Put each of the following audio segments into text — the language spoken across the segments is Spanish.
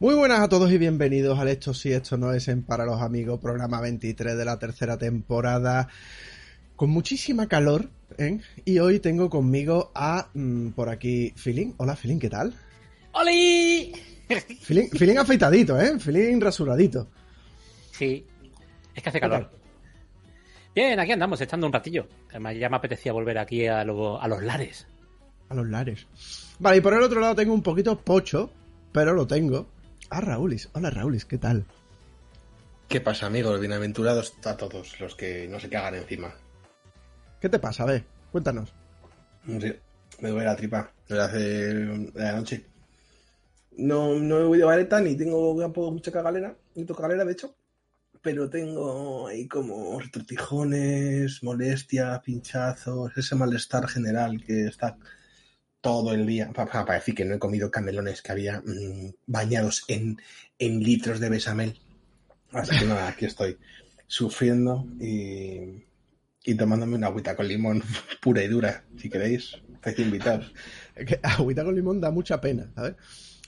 Muy buenas a todos y bienvenidos al Esto sí, esto no es en Para los Amigos, programa 23 de la tercera temporada, con muchísima calor, ¿eh? Y hoy tengo conmigo a, mm, por aquí, Filín. Hola, Filín, ¿qué tal? ¡Oli! Filín, Filín afeitadito, ¿eh? Filín rasuradito. Sí, es que hace calor. Bien, aquí andamos, echando un ratillo. Además, ya me apetecía volver aquí a, lo- a los lares. A los lares. Vale, y por el otro lado tengo un poquito pocho, pero lo tengo. A Raulis. Hola, Raulis, ¿qué tal? ¿Qué pasa, amigos? Bienaventurados a todos los que no se cagan encima. ¿Qué te pasa? A ver, cuéntanos. Me duele la tripa desde hace de la noche. No, no he oído vareta ni tengo mucha cagalera, ni cagalera de hecho, pero tengo ahí como retortijones, molestias, pinchazos, ese malestar general que está todo el día. Pa- pa- Para decir que no he comido camelones que había mm, bañados en, en litros de besamel. Así que nada, aquí estoy sufriendo y, y tomándome una agüita con limón pura y dura, si queréis. Estáis invitados. Agüita con limón da mucha pena, ¿sabes?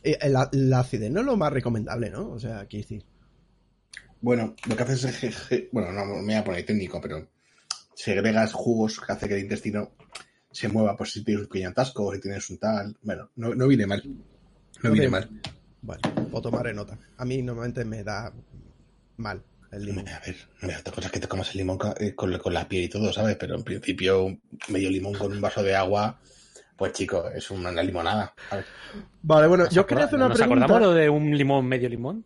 Y el, la acidez no es lo más recomendable, ¿no? O sea, aquí decir. Bueno, lo que haces es bueno, no me voy a poner técnico, pero segregas jugos que hace que el intestino se mueva, pues si tienes un pequeño atasco, si tienes un tal, bueno, no, no viene mal. No No viene mal. Bueno, o tomaré nota. A mí normalmente me da mal el limón. A ver, no otra cosa es que te comas el limón eh, con, con la piel y todo, ¿sabes? Pero en principio, medio limón con un vaso de agua, pues chico, es una, una limonada. ¿sabes? Vale, bueno, ¿Nos yo quería hacer una ¿Nos pregunta. acordamos lo de un limón, medio limón?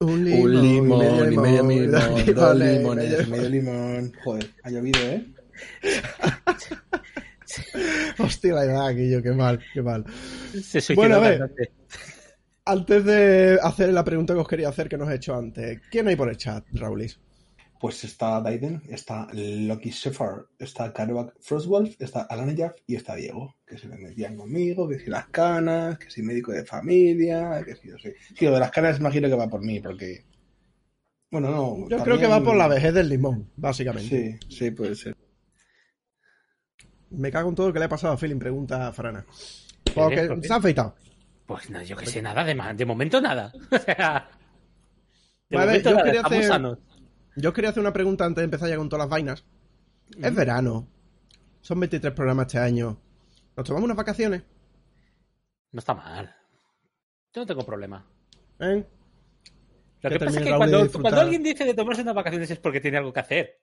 Un Un limón, y medio limón, dos Ole, limones, medio- medio limón. Joder, ha llovido, ¿eh? Hostia, la edad, Guillo, qué mal, qué mal. Se Bueno, a ver. Antes de hacer la pregunta que os quería hacer, que nos he hecho antes, ¿quién hay por el chat, Raulis? Pues está Daiden, está Loki Shepard, está Karobak Frostwolf, está Alana Jaff y está Diego, que se me metían conmigo, que si las canas, que si médico de familia, que si yo sé. Sí, lo de las canas imagino que va por mí, porque. Bueno, no. Yo también- creo que va por la vejez del limón, básicamente. Sí, sí, puede ser. Me cago en todo lo que le ha pasado a Feeling, pregunta a Frana. Porque ¿Por qué? se ha afeitado. Pues no, yo que sé, nada de, de momento nada. O sea, de Vale, momento yo nada, quería hacer- sanos. Yo os quería hacer una pregunta antes de empezar ya con todas las vainas. Es verano. Son 23 programas este año. ¿Nos tomamos unas vacaciones? No está mal. Yo no tengo problema. ¿Eh? Lo Que que pasa es que cuando, cuando alguien dice de tomarse unas vacaciones es porque tiene algo que hacer.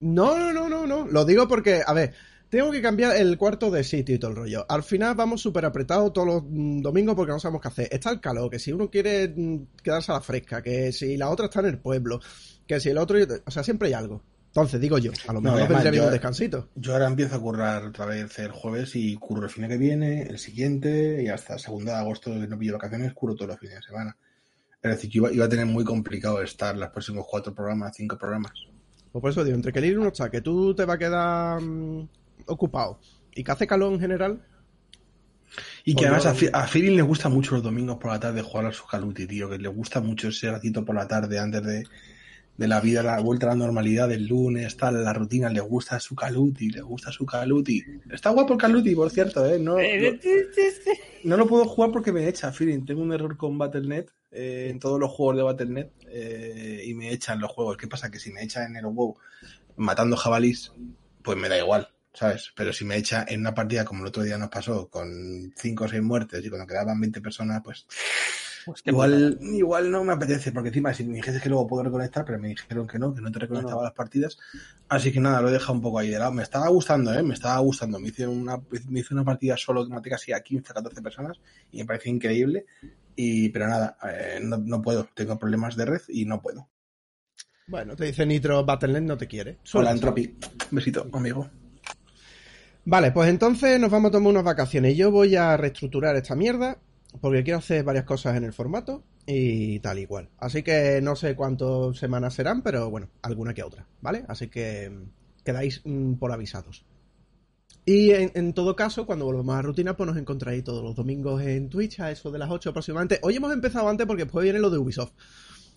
No, no, no, no, no. Lo digo porque, a ver, tengo que cambiar el cuarto de sitio y todo el rollo. Al final vamos súper apretados todos los mm, domingos porque no sabemos qué hacer. Está el calor, que si uno quiere mm, quedarse a la fresca, que si la otra está en el pueblo, que si el otro... O sea, siempre hay algo. Entonces, digo yo, a lo No, mejor nos además, yo- un descansito. Yo ahora empiezo a currar otra vez el jueves y curro el fin que viene, el siguiente, y hasta segunda de agosto que no pillo vacaciones, curro todos los fines de semana. Es decir, que iba, iba a tener muy complicado estar los próximos cuatro programas, cinco programas. Pues por eso digo, entre que el ir uno está, que tú te va a quedar mm, ocupado y que hace calor en general, Y que Pues además a, a Feeling le gusta mucho los domingos por la tarde jugar a su Caluti, tío, que le gusta mucho ese ratito por la tarde antes de, de la vida, la vuelta a la normalidad del lunes, tal, la rutina, le gusta su Caluti, le gusta su Caluti. Está guapo el Caluti, por cierto, ¿eh? No, no, no lo puedo jugar porque me echa, Feeling. Tengo un error con Battle.net, eh, en todos los juegos de Battle.net, eh, y me echan los juegos. ¿Qué pasa? Que si me echa en el WoW matando jabalís, pues me da igual, ¿sabes? Pero si me echa en una partida como el otro día nos pasó, con 5 o 6 muertes y cuando quedaban 20 personas, pues Pues igual, igual no me apetece, porque encima si me dijese que luego puedo reconectar, pero me dijeron que no, que no te reconectaba No, no. las partidas. Así que nada, lo he dejado un poco ahí de lado. Me estaba gustando, ¿eh? Me estaba gustando. Me hice una, me hice una partida solo que maté casi a 15, 14 personas y me pareció increíble. Y, pero nada, eh, no, no puedo. Tengo problemas de red y no puedo. bueno, te dice Nitro Battle.net no te quiere. Hola, Suele Entropy. Besito, amigo. Vale, pues entonces nos vamos a tomar unas vacaciones. Yo voy a reestructurar esta mierda porque quiero hacer varias cosas en el formato y tal igual. Así que no sé cuántas semanas serán, pero bueno, alguna que otra, ¿vale? Así que mm, quedáis mm, por avisados. Y en, en todo caso, cuando volvamos a la rutina, pues nos encontráis todos los domingos en Twitch a eso de las 8 aproximadamente. Hoy hemos empezado antes porque después viene lo de Ubisoft.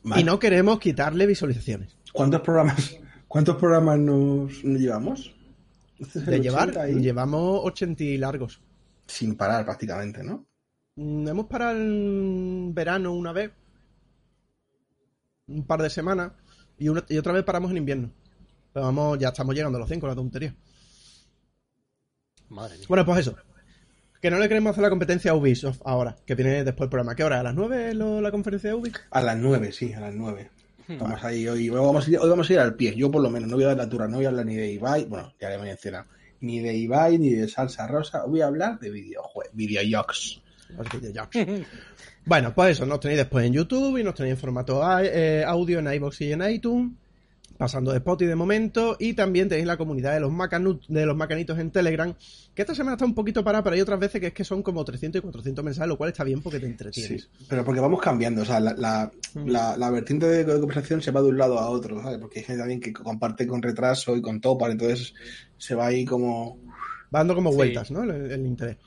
Vale. Y no queremos quitarle visualizaciones. ¿Cuántos programas, cuántos programas nos llevamos? Este es De llevar, 80 y- llevamos 80 y largos. Sin parar prácticamente, ¿no? Mm, Hemos parado en verano una vez, un par de semanas, y, una- y otra vez paramos en invierno. Pero vamos, ya estamos llegando a los 5, la tontería. Madre mía. Bueno, pues eso. Que no le queremos hacer la competencia a Ubisoft ahora, que viene después el programa. ¿Qué hora? ¿A las 9 lo- la conferencia de Ubisoft? A las 9, sí, a las 9. Estamos ahí hoy. Vamos, a ir, hoy vamos a ir al pie. Yo por lo menos no voy a dar la turra, no voy a hablar ni de Ibai, bueno, ya le he mencionado, ni de Ibai, ni de Salsa Rosa. Voy a hablar de videojuegos, bueno, pues eso, nos tenéis después en YouTube y nos tenéis en formato a- eh, audio en iBox y en iTunes, pasando de Spotify de momento, y también tenéis la comunidad de los, macanu- de los macanitos en Telegram, que esta semana está un poquito parada, pero hay otras veces que es que son como 300 y 400 mensajes, lo cual está bien porque te entretienes. Sí, pero porque vamos cambiando, o sea, la, la, la, la vertiente de, de conversación se va de un lado a otro, ¿sabes? Porque hay gente también que comparte con retraso y con topar, entonces se va ahí como... Va dando como Sí. vueltas, ¿no? El, el interés.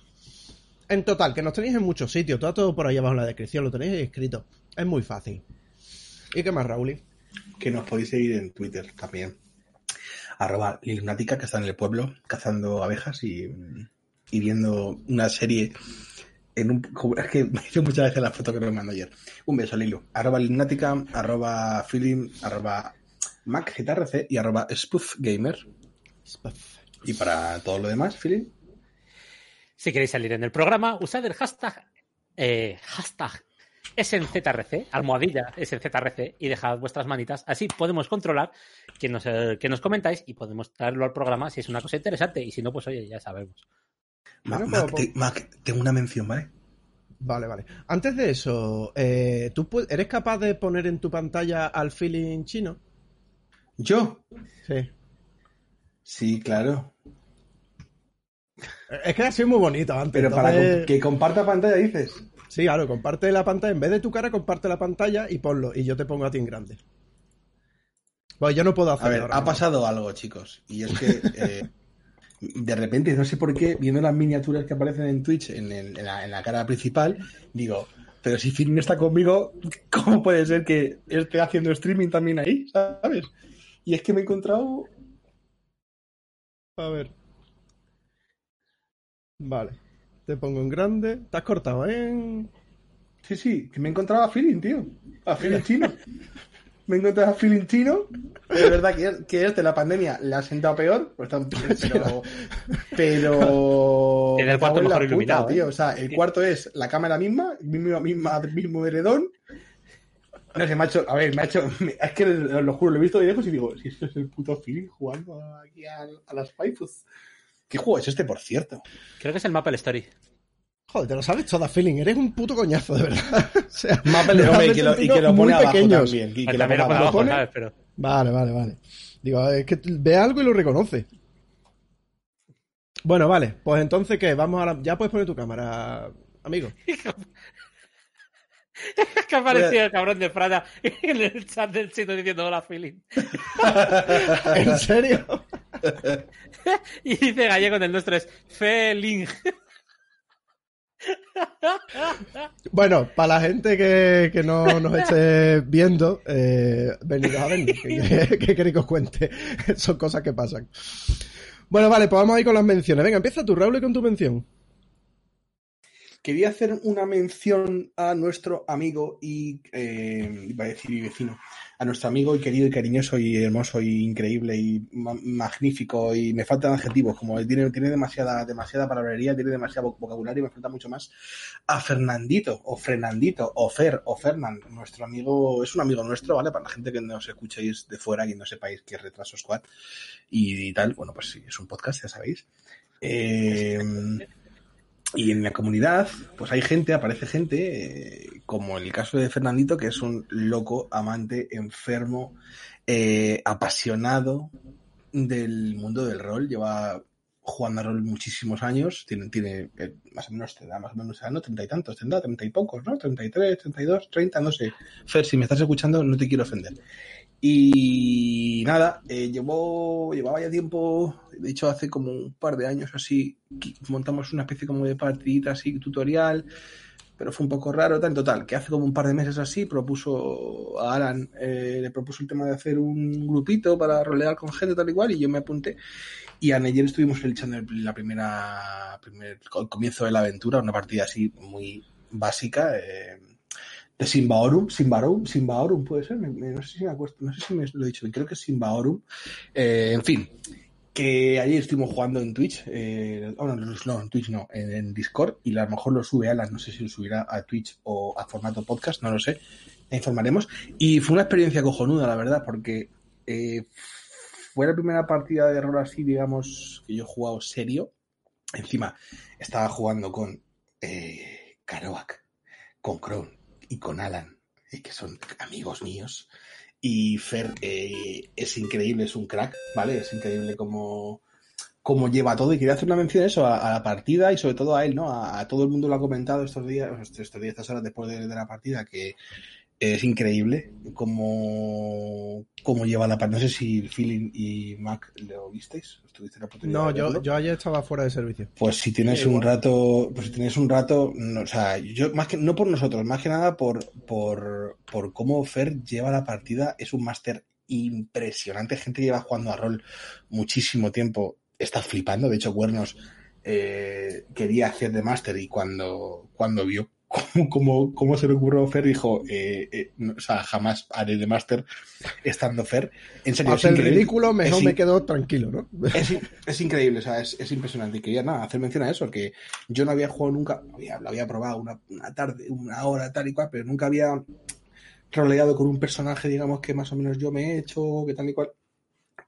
En total, que nos tenéis en muchos sitios, todo, todo por ahí abajo en la descripción, lo tenéis escrito. Es muy fácil. ¿Y qué más, Raúl? Que nos podéis seguir en Twitter también. Arroba Lilnática, que está en el pueblo cazando abejas y, y viendo una serie en un... Es que me hice muchas veces la foto que me mandó ayer. Un beso, Lilu. Arroba Lilnática, arroba Feeling, arroba MacGTRC y arroba SpuffGamer. Y para todo lo demás, Feeling. Si queréis salir en el programa, usad el hashtag, eh, hashtag SNZRC, almohadilla SNZRC, y dejad vuestras manitas. Así podemos controlar que nos, eh, que nos comentáis y podemos traerlo al programa si es una cosa interesante. Y si no, pues oye, ya sabemos. Bueno, Mac, te- Mac, tengo una mención, ¿vale? Vale, vale. Antes de eso, eh, ¿tú eres capaz de poner en tu pantalla al feeling chino? ¿Yo? Sí. Sí, claro. Es que ha sido muy bonito antes. Pero para entonces- que comparta pantalla, dices. Sí, claro, comparte la pantalla. En vez de tu cara, comparte la pantalla y ponlo. Y yo te pongo a ti en grande. Pues yo no puedo A hacerlo. ver, ahora ha pasado algo, chicos. Y es que eh, de repente, no sé por qué, viendo las miniaturas que aparecen en Twitch en, el- en la, en la cara principal, digo, pero si Finn está conmigo, ¿cómo puede ser que esté haciendo streaming también ahí? ¿Sabes? Y es que me he encontrado. A ver. Vale. Te pongo en grande. Te has cortado, ¿eh? Sí, sí, que me he encontrado a Feeling, tío. A Feeling chino. Me he encontrado a Feeling chino. Es verdad que, que este, la pandemia le ha sentado peor, pues, pero. Pero. Tiene el cuarto en la mejor puta, iluminado, ¿eh? tío. O sea, el cuarto es la cámara misma, mismo, misma, mismo heredón. No sé, macho, a ver, me ha hecho. es que lo, lo juro, lo he visto de lejos y digo, si esto es el puto Feeling jugando aquí a, a las Faifus. ¿Qué juego es este, por cierto? Creo que es el Maple Story. Joder, te lo sabes toda, feeling. Eres un puto coñazo, de verdad. O sea, Maple, has y que lo, y sentido que lo muy pone abajo pequeños. también. y que también lo pone pone abajo. abajo, pone? ¿sabes? Pero Vale, vale, vale. Digo, es que ve algo y lo reconoce. Bueno, vale. Pues entonces, ¿qué? Vamos a la... Ya puedes poner tu cámara, amigo. que aparecía el cabrón de Prada en el chat del chino diciendo hola, feeling. ¿En serio? Y dice gallego en el nuestro es feeling. Bueno, para la gente que, que no nos esté viendo, eh, venidos a vernos. ¿Qué, qué queréis que os cuente? Son cosas que pasan. Bueno, vale, pues vamos a ir con las menciones. Venga, empieza tú, Raúl, con tu mención. Quería hacer una mención a nuestro amigo y, eh, iba a decir y vecino, a nuestro amigo y querido y cariñoso y hermoso y increíble y ma- magnífico y me faltan adjetivos, como tiene, tiene demasiada, demasiada palabrería, tiene demasiado vocabulario y me falta mucho más, a Fernandito o Fernandito o Fer o Fernand, nuestro amigo, es un amigo nuestro, ¿vale? Para la gente que no os escuchéis de fuera y no sepáis qué es Retraso Squad y, tal, bueno, pues sí, es un podcast, ya sabéis. Eh, y en la comunidad, pues hay gente, aparece gente, eh, como el caso de Fernandito, que es un loco, amante, enfermo, eh, apasionado del mundo del rol. Lleva jugando a rol muchísimos años. Tiene, tiene eh, más o menos, te da más o menos, ¿no? Treinta y tantos, tendrá, treinta y pocos, ¿no? Treinta y tres, treinta y dos, treinta, no sé. Fer, si me estás escuchando, no te quiero ofender. Y nada, eh, llevó, llevaba ya tiempo De hecho, hace como un par de años así montamos una especie como de partidita así tutorial, pero fue un poco raro. Tal, total, que hace como un par de meses así propuso a Alan, eh, le propuso el tema de hacer un grupito para rolear con gente tal igual y yo me apunté. Y ayer estuvimos echando la primera, primer, el comienzo de la aventura, una partida así muy básica. Eh, de Simbaorum, Simbaorum, Simbaorum puede ser, no sé si me acuerdo, no sé si me lo he dicho, creo que es Simbaorum. Eh, en fin, que ayer estuvimos jugando en Twitch, eh, oh, no, no, en Twitch no, en, Discord, y a lo mejor lo sube Alan, no sé si lo subirá a Twitch o a formato podcast, no lo sé, ya informaremos. Y fue una experiencia cojonuda, la verdad, porque eh, fue la primera partida de rol así, digamos, que yo he jugado serio. Encima, estaba jugando con eh, Karoak, con Kron y con Alan, eh, que son amigos míos. Y Fer eh, es increíble, es un crack, ¿vale? Es increíble cómo, cómo lleva todo. Y quería hacer una mención a eso, a, la partida y sobre todo a él, ¿no? A, todo el mundo lo ha comentado estos días, estos días, estas horas después de, la partida, que es increíble cómo, cómo lleva la partida. No sé si Phil y Mac lo visteis. ¿Estuviste la no, yo, yo ayer estaba fuera de servicio. Pues si tienes un rato, pues si tienes un rato, o sea, yo más que no por nosotros, más que nada por, por, por cómo Fer lleva la partida, es un máster impresionante, gente que lleva jugando a rol muchísimo tiempo, está flipando, de hecho Cuernos eh, quería hacer de máster y cuando, cuando vio cómo, cómo, se le ocurrió Fer, dijo, eh, eh, o sea, jamás haré de máster estando Fer. En serio, es ridículo, mejor me quedo tranquilo, ¿no? Es, increíble, o sea, es, es, impresionante. Y quería nada, hacer mención a eso, que yo no había jugado nunca, había, lo había probado una, una, tarde, una hora, tal y cual, pero nunca había roleado con un personaje, digamos, que más o menos yo me he hecho, que tal y cual.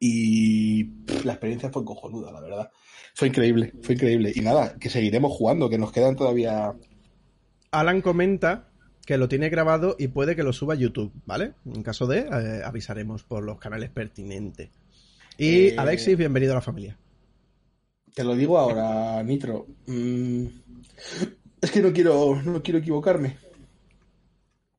Y la experiencia fue cojonuda, la verdad. Fue increíble, fue increíble. Y nada, que seguiremos jugando, que nos quedan todavía Alan comenta que lo tiene grabado y puede que lo suba a YouTube, ¿vale? En caso de, eh, avisaremos por los canales pertinentes. Y eh, Alexis, bienvenido a la familia. Te lo digo ahora, Nitro. Mm, es que no quiero, no quiero equivocarme.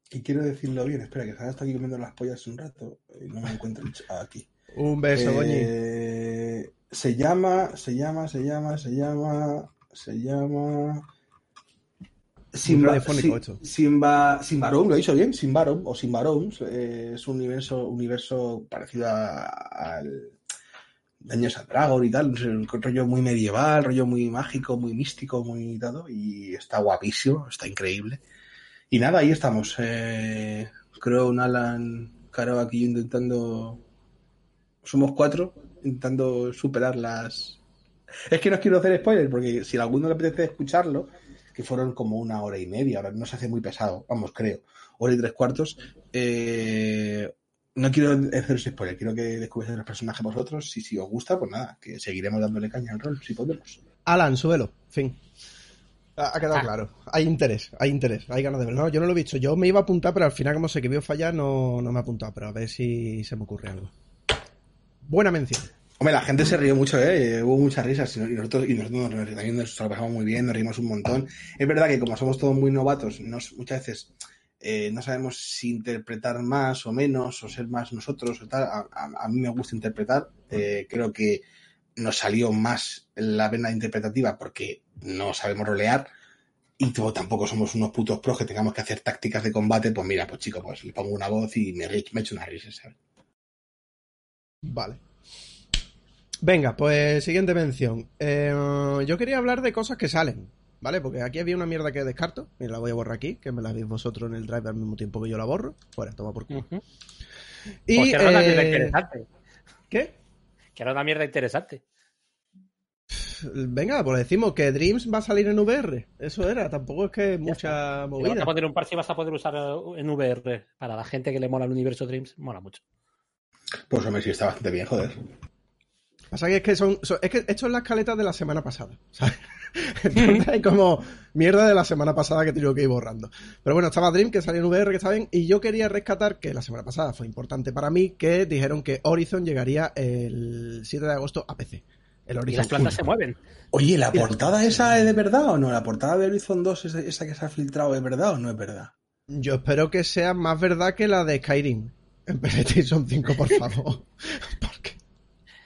Y quiero decirlo bien. Espera, que Sara está aquí comiendo las pollas un rato y no me encuentro aquí. Un beso, eh, Se llama, se llama, se llama, se llama, se llama... Simba, lo he dicho bien, Simbarom o Simbarom, eh, es un universo, universo parecido al Daños a Dragon y tal, un rollo muy medieval, rollo muy mágico, muy místico, muy dado, y está guapísimo, está increíble. Y nada, ahí estamos. Eh, creo un Alan Caro aquí intentando. Somos cuatro, intentando superar las. Es que no quiero hacer spoilers, porque si a alguno le apetece escucharlo, que fueron como una hora y media, ahora no se hace muy pesado, vamos, creo, hora y tres cuartos. Eh, no quiero hacer spoiler, quiero que descubráis los personajes vosotros. Si, si os gusta, pues nada, que seguiremos dándole caña al rol, si podemos. Alan, súbelo, fin. Ha, quedado ah. claro. Hay interés, hay interés, hay ganas de verlo. No, yo no lo he visto. Yo me iba a apuntar, pero al final, como se que vio fallar, no, no me ha apuntado. Pero a ver si se me ocurre algo. Buena mención. Hombre, la gente se rió mucho, ¿eh? Hubo muchas risas y nosotros, y nosotros también nos lo pasamos muy bien, nos rimos un montón. Es verdad que como somos todos muy novatos, muchas veces eh, no sabemos si interpretar más o menos o ser más nosotros o tal. A, mí me gusta interpretar. Eh, creo que nos salió más la vena interpretativa porque no sabemos rolear y tampoco somos unos putos pros que tengamos que hacer tácticas de combate. Pues mira, pues chico, pues le pongo una voz y me, me echo una risa, ¿sabes? Vale. Venga, pues siguiente mención. Eh, yo quería hablar de cosas que salen, ¿vale? Porque aquí había una mierda que descarto. Mira, la voy a borrar aquí, que me la veis vosotros en el drive al mismo tiempo que yo la borro. Fuera, toma por culo. Y, pues era una mierda eh, interesante. ¿Qué? Que era una mierda interesante. Venga, pues decimos que Dreams va a salir en VR. Eso era, tampoco es que mucha movida. Vas a poner un parche y vas a poder usar en VR. Para la gente que le mola el universo Dreams, mola mucho. Pues hombre, sí está bastante bien, joder. Pasa que es que son, es que esto es la escaleta de la semana pasada. Entonces hay como mierda de la semana pasada que tengo que ir borrando. Pero bueno, estaba Dream, que salió en VR, que está bien, y yo quería rescatar que la semana pasada fue importante para mí, que dijeron que Horizon llegaría el 7 de agosto a PC. El Horizon y las plantas se mueven. Oye, ¿la portada esa es de verdad o no? ¿La portada de Horizon 2, esa que se ha filtrado, es verdad o no es verdad? Yo espero que sea más verdad que la de Skyrim en PlayStation 5, por favor. Porque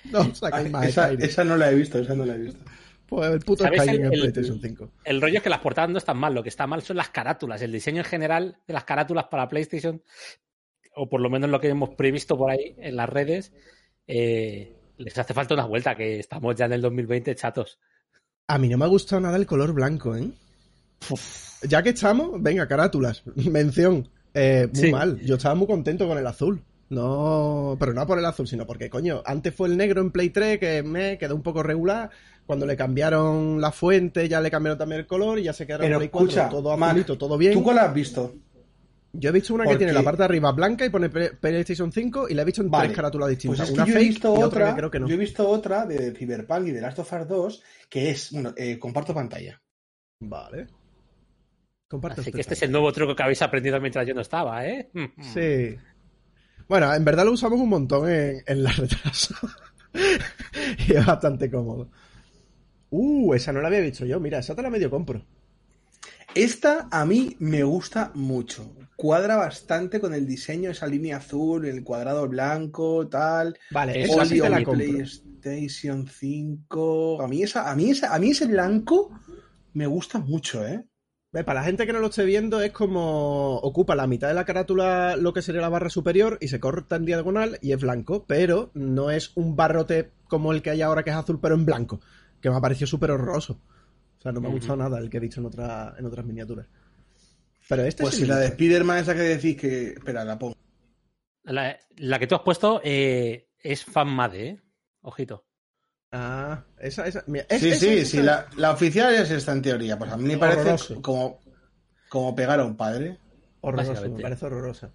No, sacáis más esa, Skyrim. esa no la he visto, esa no la he visto. Pues el puto ¿Sabéis Skyrim el- en el- PlayStation 5. El rollo es que las portadas no están mal, lo que está mal son las carátulas, el diseño en general de las carátulas para PlayStation, o por lo menos lo que hemos previsto por ahí en las redes, eh, les hace falta una vuelta, que estamos ya en el 2020 chatos. A mí no me ha gustado nada el color blanco, ¿eh? Ya que estamos, venga, carátulas. Mención. Eh, muy Sí. mal. Yo estaba muy contento con el azul. No, pero no por el azul, sino porque, coño, antes fue el negro en Play 3 que me quedó un poco regular. Cuando le cambiaron la fuente, ya le cambiaron también el color y ya se quedaron Play 4 escucha, todo Mac, azulito, todo bien. ¿Tú cuál has visto? Yo he visto una que tiene la parte de arriba blanca y pone Play- PlayStation 5 y la he visto en Vale. tres carátulas distintas. Pues es que una yo he visto y otra otra, que creo que no. yo he visto otra de Cyberpunk y de Last of Us 2 que es, bueno, eh, comparto pantalla. Vale. Comparto Así que este es el nuevo truco que habéis aprendido mientras yo no estaba, ¿eh? Sí. Bueno, en verdad lo usamos un montón en, en la retraso. y es bastante cómodo. Uh, esa no la había visto yo. Mira, esa te la medio compro. Esta a mí me gusta mucho. Cuadra bastante con el diseño, esa línea azul, el cuadrado blanco, tal. Vale, esa sí te la compro. PlayStation 5. A mí esa, a mí esa, a mí ese blanco me gusta mucho, ¿eh? Para la gente que no lo esté viendo, es como ocupa la mitad de la carátula lo que sería la barra superior y se corta en diagonal y es blanco, pero no es un barrote como el que hay ahora que es azul, pero en blanco, que me ha parecido súper horroroso. O sea, no me ha gustado nada el que he visto en, otra, en otras miniaturas. Pero este Pues sí si la de. Spider-Man esa que decís que... Espera, la pongo. La, la que tú has puesto eh, es fanmade, ¿eh? Ojito. Ah, esa, esa. mira, es- Sí, esa- sí, esa- sí, la, la oficial es esta en teoría. Pues a mí me parece como, como pegar a un padre. Horroroso, me parece horrorosa.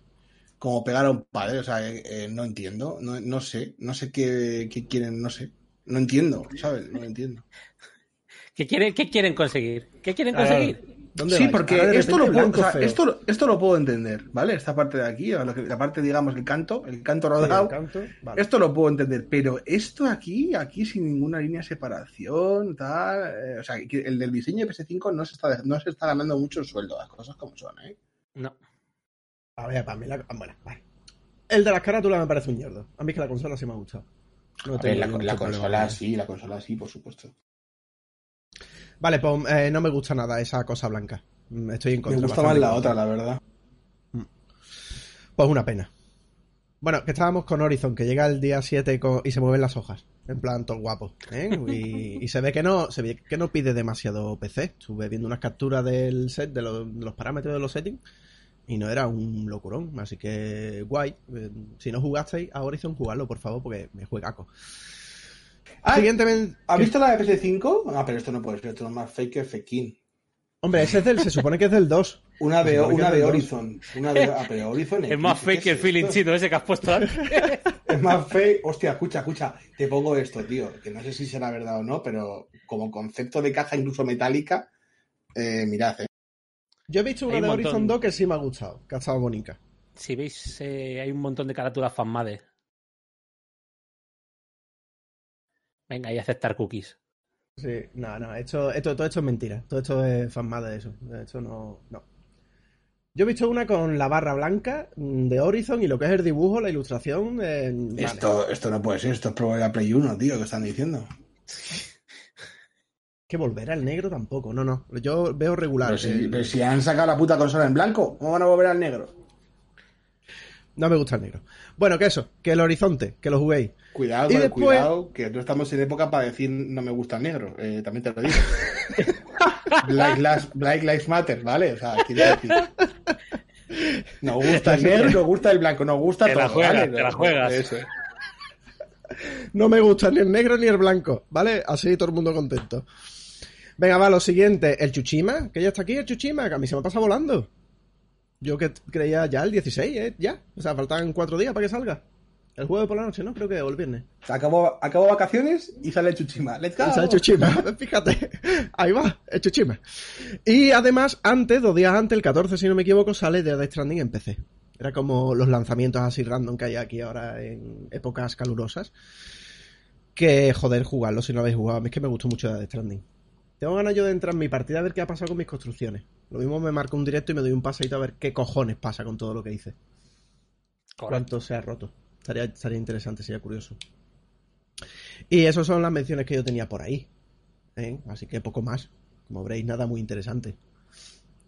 Como pegar a un padre, o sea, eh, eh, no entiendo, no, no sé, no sé qué, qué quieren, no sé. No entiendo, ¿sabes? No entiendo. ¿Qué quieren, qué quieren conseguir? ¿Qué quieren conseguir? ¿Dónde Sí, vais? porque esto lo, puedo, o sea, esto, esto lo puedo entender, ¿vale? Esta parte de aquí, la parte, digamos, el canto, el canto Sí, rodado, el canto, vale. esto lo puedo entender, pero esto aquí, aquí sin ninguna línea de separación, tal, eh, o sea, el del diseño de PS5 no se está, no se está ganando mucho el sueldo, las cosas como son, ¿eh? No. A ver, para mí la. ah, Bueno, vale. El de las carátulas me parece un ñordo. A mí es que la consola sí me ha gustado. No A tengo ver, la, consola sí, la consola sí, por supuesto. Vale, pues eh, no me gusta nada esa cosa blanca. Mm, Estoy en Me contra. gusta bastante más la otra, la verdad. Pues una pena. Bueno, que estábamos con Horizon, que llega el día 7 co- y se mueven las hojas. En plan, todo guapo. ¿eh? Y, y se ve que no se ve que no pide demasiado PC. Estuve viendo unas capturas del set, de, los- de los parámetros de los settings, y no era un locurón. Así que guay. Eh, Si no jugasteis a Horizon, jugadlo, por favor, porque me juegaco. Ah, Siguientemente. ¿Has visto la de PS5? Ah, pero esto no puede ser, esto es más fake que Fekin. Hombre, ese es del, se supone que es del 2. Una de, una de Horizon. Una de, ah, pero Horizon Es más ¿qué fake que el feeling chino ese que has puesto antes. Es más fake. Hostia, escucha, escucha. Te pongo esto, tío. Que no sé si será verdad o no, pero como concepto de caja incluso metálica, eh, mirad, eh. Yo he visto una Hay de. Horizon 2 que sí me ha gustado, que ha estado bonita. si veis, eh, hay un montón de carátulas fanmade. Venga, y aceptar cookies. Sí, no, no, esto, esto, todo esto es mentira. Todo esto es fanmada de eso. Esto no, no. Yo he visto una con la barra blanca mm, de Horizon y lo que es el dibujo, la ilustración. eh, vale. Esto, esto no puede ser, esto es probar la Play 1, tío, que están diciendo. Que volver al negro tampoco, no, no. Yo veo regular. Pero si, eh, pero si han sacado la puta consola en blanco, ¿cómo van a volver al negro? No me gusta el negro. Bueno, que eso, que el horizonte, que lo juguéis. Cuidado, Y eh, después- cuidado, que no estamos en época para decir no me gusta el negro. eh, también te lo digo. Black, Lives, Black Lives Matter, ¿vale? O sea, quiero decir. Nos gusta el negro y nos gusta el blanco, nos gusta Te todo. la juegas, ¿vale? te la juegas. Eso. No me gusta ni el negro ni el blanco, ¿vale? Así todo el mundo contento. Venga, va, lo siguiente, el Chuchima, que ya está aquí, el Chuchima, que a mí se me pasa volando. Yo que creía ya el 16, ¿eh? Ya. O sea, faltan cuatro días para que salga. El jueves por la noche, ¿no? Creo que o el viernes. Acabó, acabó vacaciones y sale Chuchima. Let's go. O sea, el Chuchima, fíjate. Ahí va, el Chuchima. Y además, antes, dos días antes, el 14, si no me equivoco, sale de Death Stranding en PC. Era como los lanzamientos así random que hay aquí ahora en épocas calurosas. Que, joder, jugarlo si no lo habéis jugado. A mí es que me gustó mucho Death Stranding. Tengo ganas yo de entrar en mi partida a ver qué ha pasado con mis construcciones. Lo mismo me marco un directo y me doy un paseito a ver qué cojones pasa con todo lo que hice. Correcto. Cuánto se ha roto. Estaría, estaría interesante, sería curioso. Y esas son las menciones que yo tenía por ahí. ¿eh? Así que poco más. Como veréis, nada muy interesante.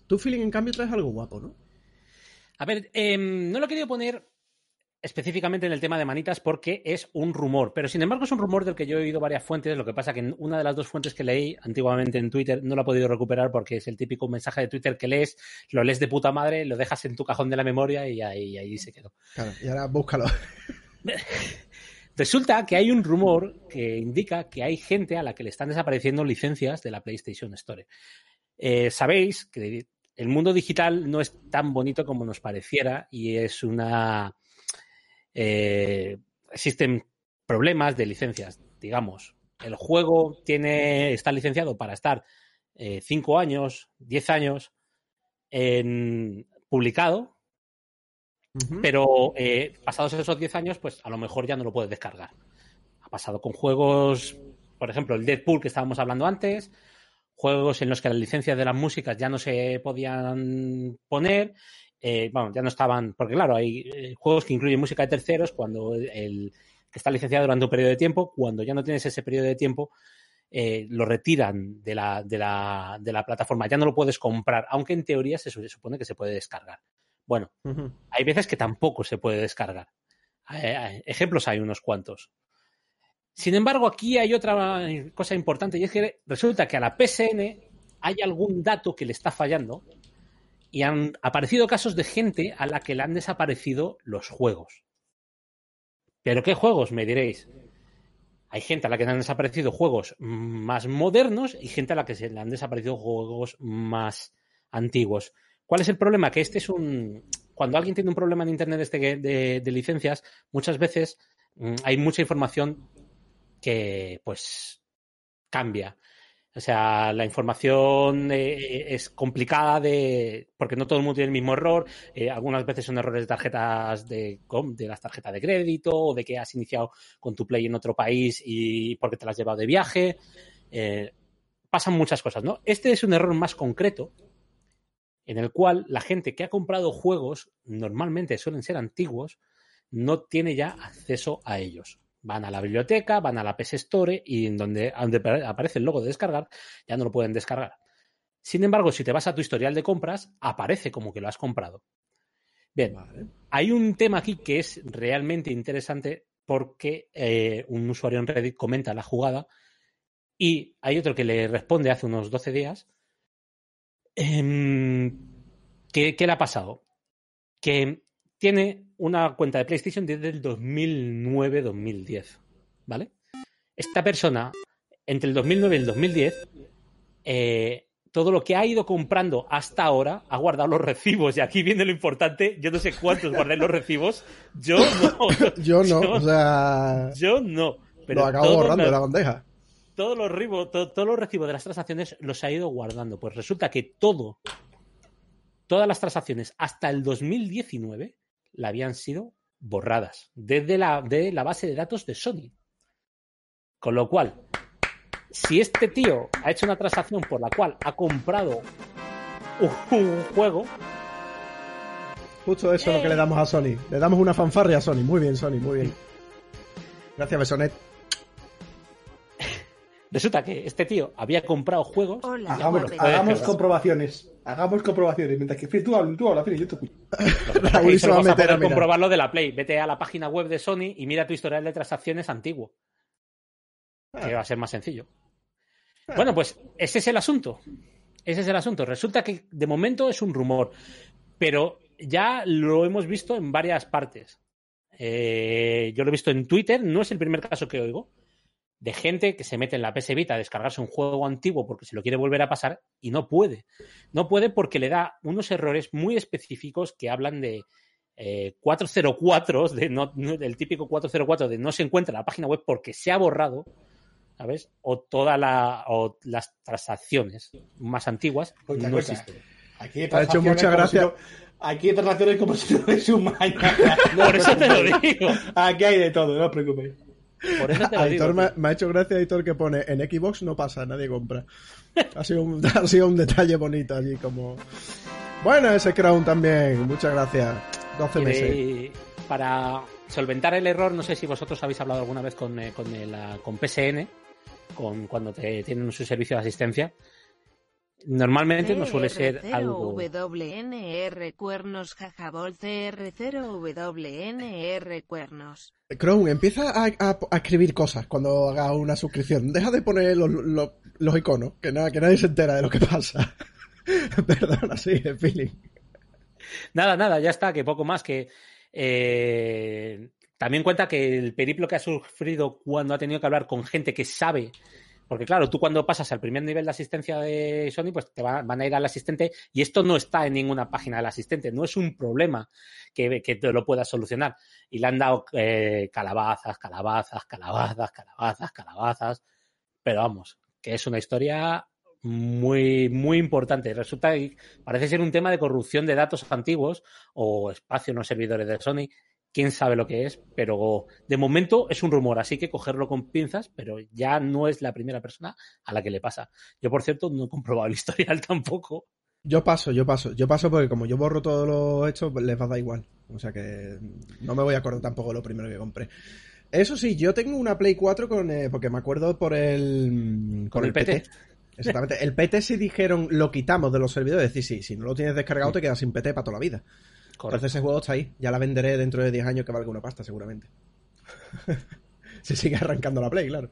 Tu feeling, en cambio, traes algo guapo, ¿no? A ver, em, no lo he querido poner específicamente en el tema de manitas porque es un rumor, pero sin embargo es un rumor del que yo he oído varias fuentes, lo que pasa que una de las dos fuentes que leí antiguamente en Twitter no lo he podido recuperar porque es el típico mensaje de Twitter que lees, lo lees de puta madre, lo dejas en tu cajón de la memoria y ahí, ahí se quedó. Claro, y ahora búscalo. Resulta que hay un rumor que indica que hay gente a la que le están desapareciendo licencias de la PlayStation Store. Eh, Sabéis que el mundo digital no es tan bonito como nos pareciera y es una eh, existen problemas de licencias, digamos. El juego tiene, está licenciado para estar 5 eh, años, 10 años en, publicado, pero eh, pasados esos 10 años, pues a lo mejor ya no lo puedes descargar. Ha pasado con juegos, por ejemplo, el Deadpool que estábamos hablando antes, juegos en los que las licencias de las músicas ya no se podían poner eh, bueno, ya no estaban, porque claro, hay eh, juegos que incluyen música de terceros cuando el que está licenciado durante un periodo de tiempo, cuando ya no tienes ese periodo de tiempo, eh, lo retiran de la, de, la, de la, plataforma, ya no lo puedes comprar, aunque en teoría se, supone que se puede descargar. Bueno, hay veces que tampoco se puede descargar. ejemplos hay unos cuantos. Sin embargo, aquí hay otra cosa importante y es que resulta que a la PSN hay algún dato que le está fallando y han aparecido casos de gente a la que le han desaparecido los juegos. ¿Pero qué juegos? Me diréis. Hay gente a la que le han desaparecido juegos más modernos y gente a la que se le han desaparecido juegos más antiguos. ¿Cuál es el problema? Que este es un. Cuando alguien tiene un problema en Internet este de, licencias, muchas veces mm, hay mucha información que pues cambia. O sea, la información eh, es complicada de porque no todo el mundo tiene el mismo error. Eh, algunas veces son errores de tarjetas de, de las tarjetas de crédito o de que has iniciado con tu play en otro país y porque te las has llevado de viaje. Eh, pasan muchas cosas, ¿no? Este es un error más concreto en el cual la gente que ha comprado juegos normalmente suelen ser antiguos no tiene ya acceso a ellos van a la biblioteca, van a la PS Store y en donde, aparece el logo de descargar, ya no lo pueden descargar. Sin embargo, si te vas a tu historial de compras, aparece como que lo has comprado. Bien, hay un tema aquí que es realmente interesante porque eh, un usuario en Reddit comenta la jugada y hay otro que le responde hace unos 12 días. Em, ¿qué, ¿Qué le ha pasado? Que tiene una cuenta de PlayStation desde el 2009-2010, ¿vale? Esta persona, entre el 2009 y el 2010, eh, todo lo que ha ido comprando hasta ahora ha guardado los recibos. Y aquí viene lo importante, yo no sé cuántos guardé los recibos, yo no. yo no, o sea... Yo no. Pero lo acabo borrando de la bandeja. Todos los, todos los recibos de las transacciones los ha ido guardando. Pues resulta que todo, todas las transacciones hasta el 2019 la habían sido borradas desde la, de la base de datos de Sony. Con lo cual, si este tío ha hecho una transacción por la cual ha comprado un, juego. Justo eso es lo que le damos a Sony. Le damos una fanfarria a Sony. Muy bien, Sony, muy bien. Gracias, Besonet. Resulta que este tío había comprado juegos. hagamos, comprobaciones. Hagamos comprobaciones. Mientras que tú hablas, tú hablas, yo te escucho. Vamos a poder comprobarlo de la Play. Vete a la página web de Sony y mira tu historial de transacciones antiguo. Que va a ser más sencillo. Bueno, pues ese es el asunto. Ese es el asunto. Resulta que de momento es un rumor, pero ya lo hemos visto en varias partes. Eh, yo lo he visto en Twitter, no es el primer caso que oigo de gente que se mete en la PS Vita a descargarse un juego antiguo porque se lo quiere volver a pasar y no puede. No puede porque le da unos errores muy específicos que hablan de 404, eh, de del típico 404 de no se encuentra en la página web porque se ha borrado, ¿sabes? O toda la o las transacciones más antiguas no existen. Aquí ha hecho muchas gracias. aquí hay transacciones como si no hubiese un mañana. Por eso te lo digo. Aquí hay de todo, no os preocupéis. Por eso te lo Me, ha hecho gracia Editor que pone en Xbox no pasa, nadie compra. Ha sido un, ha sido un detalle bonito allí como... Bueno, ese Crown también, muchas gracias. 12 meses. Para solventar el error, no sé si vosotros habéis hablado alguna vez con, eh, con, el, ah, con PSN, con, cuando te tienen su servicio de asistencia. Normalmente no suele ser algo... WNR cuernos jajabol CR0WNR cuernos. Chrome, empieza a, a- a escribir cosas cuando haga una suscripción. Deja de poner los, los- los iconos, que, nada, que nadie se entera de lo que pasa. Perdona, sí, el feeling. Nada, nada, ya está, que poco más que... eh, también cuenta que el periplo que ha sufrido cuando ha tenido que hablar con gente que sabe, porque claro, tú cuando pasas al primer nivel de asistencia de Sony, pues te va- van a ir al asistente y esto no está en ninguna página del asistente, no es un problema que, que te lo puedas solucionar. Y le han dado eh, calabazas, calabazas, calabazas, calabazas, calabazas, pero vamos, que es una historia muy, muy importante. Resulta que parece ser un tema de corrupción de datos antiguos o espacio en los servidores de Sony. Quién sabe lo que es, pero de momento es un rumor, así que cogerlo con pinzas, pero ya no es la primera persona a la que le pasa. Yo, por cierto, no he comprobado el historial tampoco. Yo paso, yo paso. Yo paso porque como yo borro todos los hechos, pues les va a dar igual. O sea que no me voy a acordar tampoco lo primero que compré. Eso sí, yo tengo una Play 4 con... eh, porque me acuerdo por el... Con el PT. Exactamente. El PT sí dijeron, lo quitamos de los servidores. Es decir, sí, si no lo tienes descargado te quedas sin PT para toda la vida. Entonces ese juego está ahí. Ya la venderé dentro de 10 años que valga una pasta, seguramente. Se sigue arrancando la Play, claro.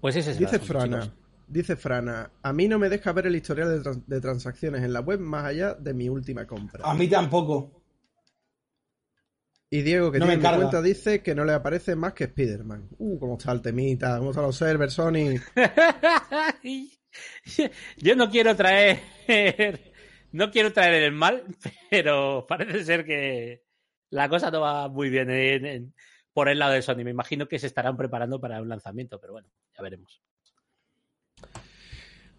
Pues ese es el Dice asunto, Frana, chicos. dice Frana, a mí no me deja ver el historial de, trans- de transacciones en la web más allá de mi última compra. A mí tampoco. Y Diego, que No me tiene mi carga. cuenta, dice que no le aparece más que Spider-Man. Uh, cómo está el temita, cómo están los servers, Sony. Yo no quiero traer. No quiero traer el mal, pero parece ser que la cosa no va muy bien en- en- por el lado de Sony. Me imagino que se estarán preparando para un lanzamiento, pero bueno, ya veremos.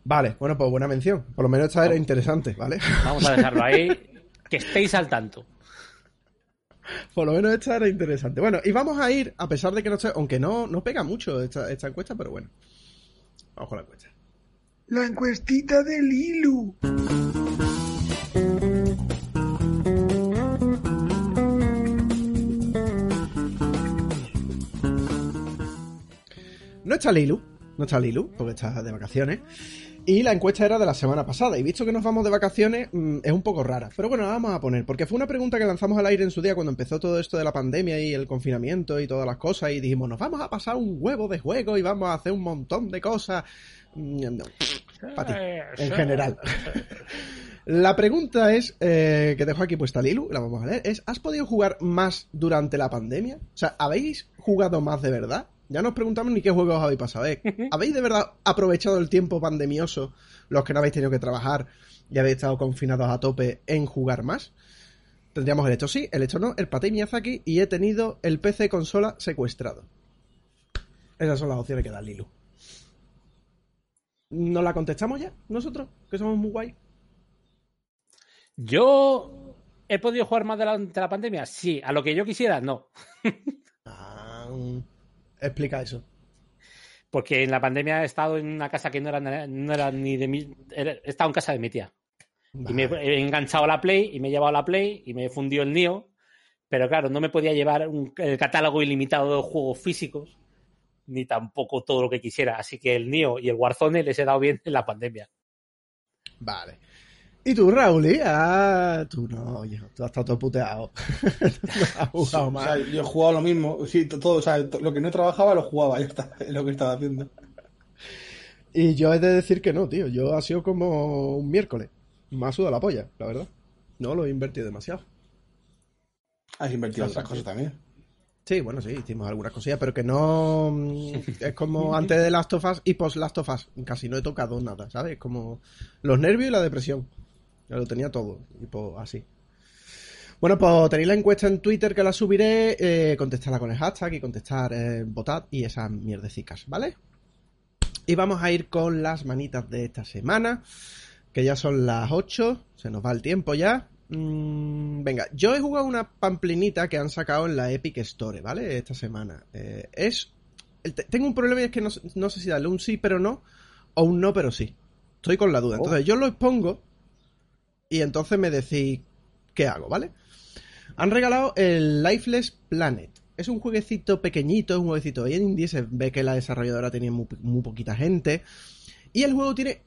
Vale, bueno, pues buena mención. Por lo menos esta era interesante, ¿vale? Vamos a dejarlo ahí. Que estéis al tanto. Por lo menos esta era interesante. Bueno, y vamos a ir, a pesar de que no esté, aunque no, no pega mucho esta, esta encuesta, pero bueno. Vamos con la encuesta. La encuestita de Lilu. No está Lilu, no está Lilu, porque está de vacaciones. Y la encuesta era de la semana pasada. Y visto que nos vamos de vacaciones, mm, es un poco rara. Pero bueno, la vamos a poner. Porque fue una pregunta que lanzamos al aire en su día cuando empezó todo esto de la pandemia y el confinamiento y todas las cosas. Y dijimos, nos vamos a pasar un huevo de juego y vamos a hacer un montón de cosas. Mm, no, para ti, en general. La pregunta es, eh, que dejo aquí puesta Lilu, la vamos a leer, es, ¿has podido jugar más durante la pandemia? O sea, ¿habéis jugado más de verdad? Ya nos preguntamos ni qué juegos os habéis pasado. ¿eh? ¿Habéis de verdad aprovechado el tiempo pandemioso, los que no habéis tenido que trabajar y habéis estado confinados a tope en jugar más? Tendríamos el hecho sí, el hecho no, el Patei Miyazaki y he tenido el PC consola secuestrado. Esas son las opciones que da Lilu. ¿Nos la contestamos ya nosotros? Que somos muy guay. Yo he podido jugar más durante la pandemia. Sí, a lo que yo quisiera, no. Ah, explica eso. Porque en la pandemia he estado en una casa que no era, no era ni de mi. era- he estado en casa de mi tía. Y me he enganchado a la Play y me he llevado la Play y me he fundido el Nio. Pero claro, no me podía llevar un, el catálogo ilimitado de juegos físicos, ni tampoco todo lo que quisiera. Así que el Nio y el Warzone les he dado bien en la pandemia. Vale. ¿Y tú, Raúl? eh? Ah, tú no, oye, tú has estado todo puteado. No has jugado O sea, más. yo he jugado lo mismo. Sí, to- todo, o sea, lo que no trabajaba lo jugaba, ya está. Es lo que estaba haciendo. Y yo he de decir que no, tío. Yo ha sido como un miércoles. Me ha sudado la polla, la verdad. No lo he invertido demasiado. Has invertido otras cosas también. Sí, bueno, sí, hicimos algunas cosillas, pero que no. mm, Es como antes de Last of Us y post Last of Us. Casi no he tocado nada, ¿sabes? Como los nervios y la depresión. Ya lo tenía todo, y pues así. Bueno, pues tenéis la encuesta en Twitter que la subiré, eh, contestarla con el hashtag y contestar eh, votad y esas mierdecicas, ¿vale? Y vamos a ir con las manitas de esta semana, que ya son las 8, se nos va el tiempo ya. Mm, venga, yo he jugado una pamplinita que han sacado en la Epic Store, ¿vale? Esta semana. Eh, es. Tengo un problema y es que no, no sé si darle un sí pero no o un no pero sí. Estoy con la duda. Entonces yo lo expongo y entonces me decís qué hago, ¿vale? Han regalado el Lifeless Planet. Es un jueguecito pequeñito, es un jueguecito indie, se ve que la desarrolladora tenía muy, muy poquita gente. Y el juego tiene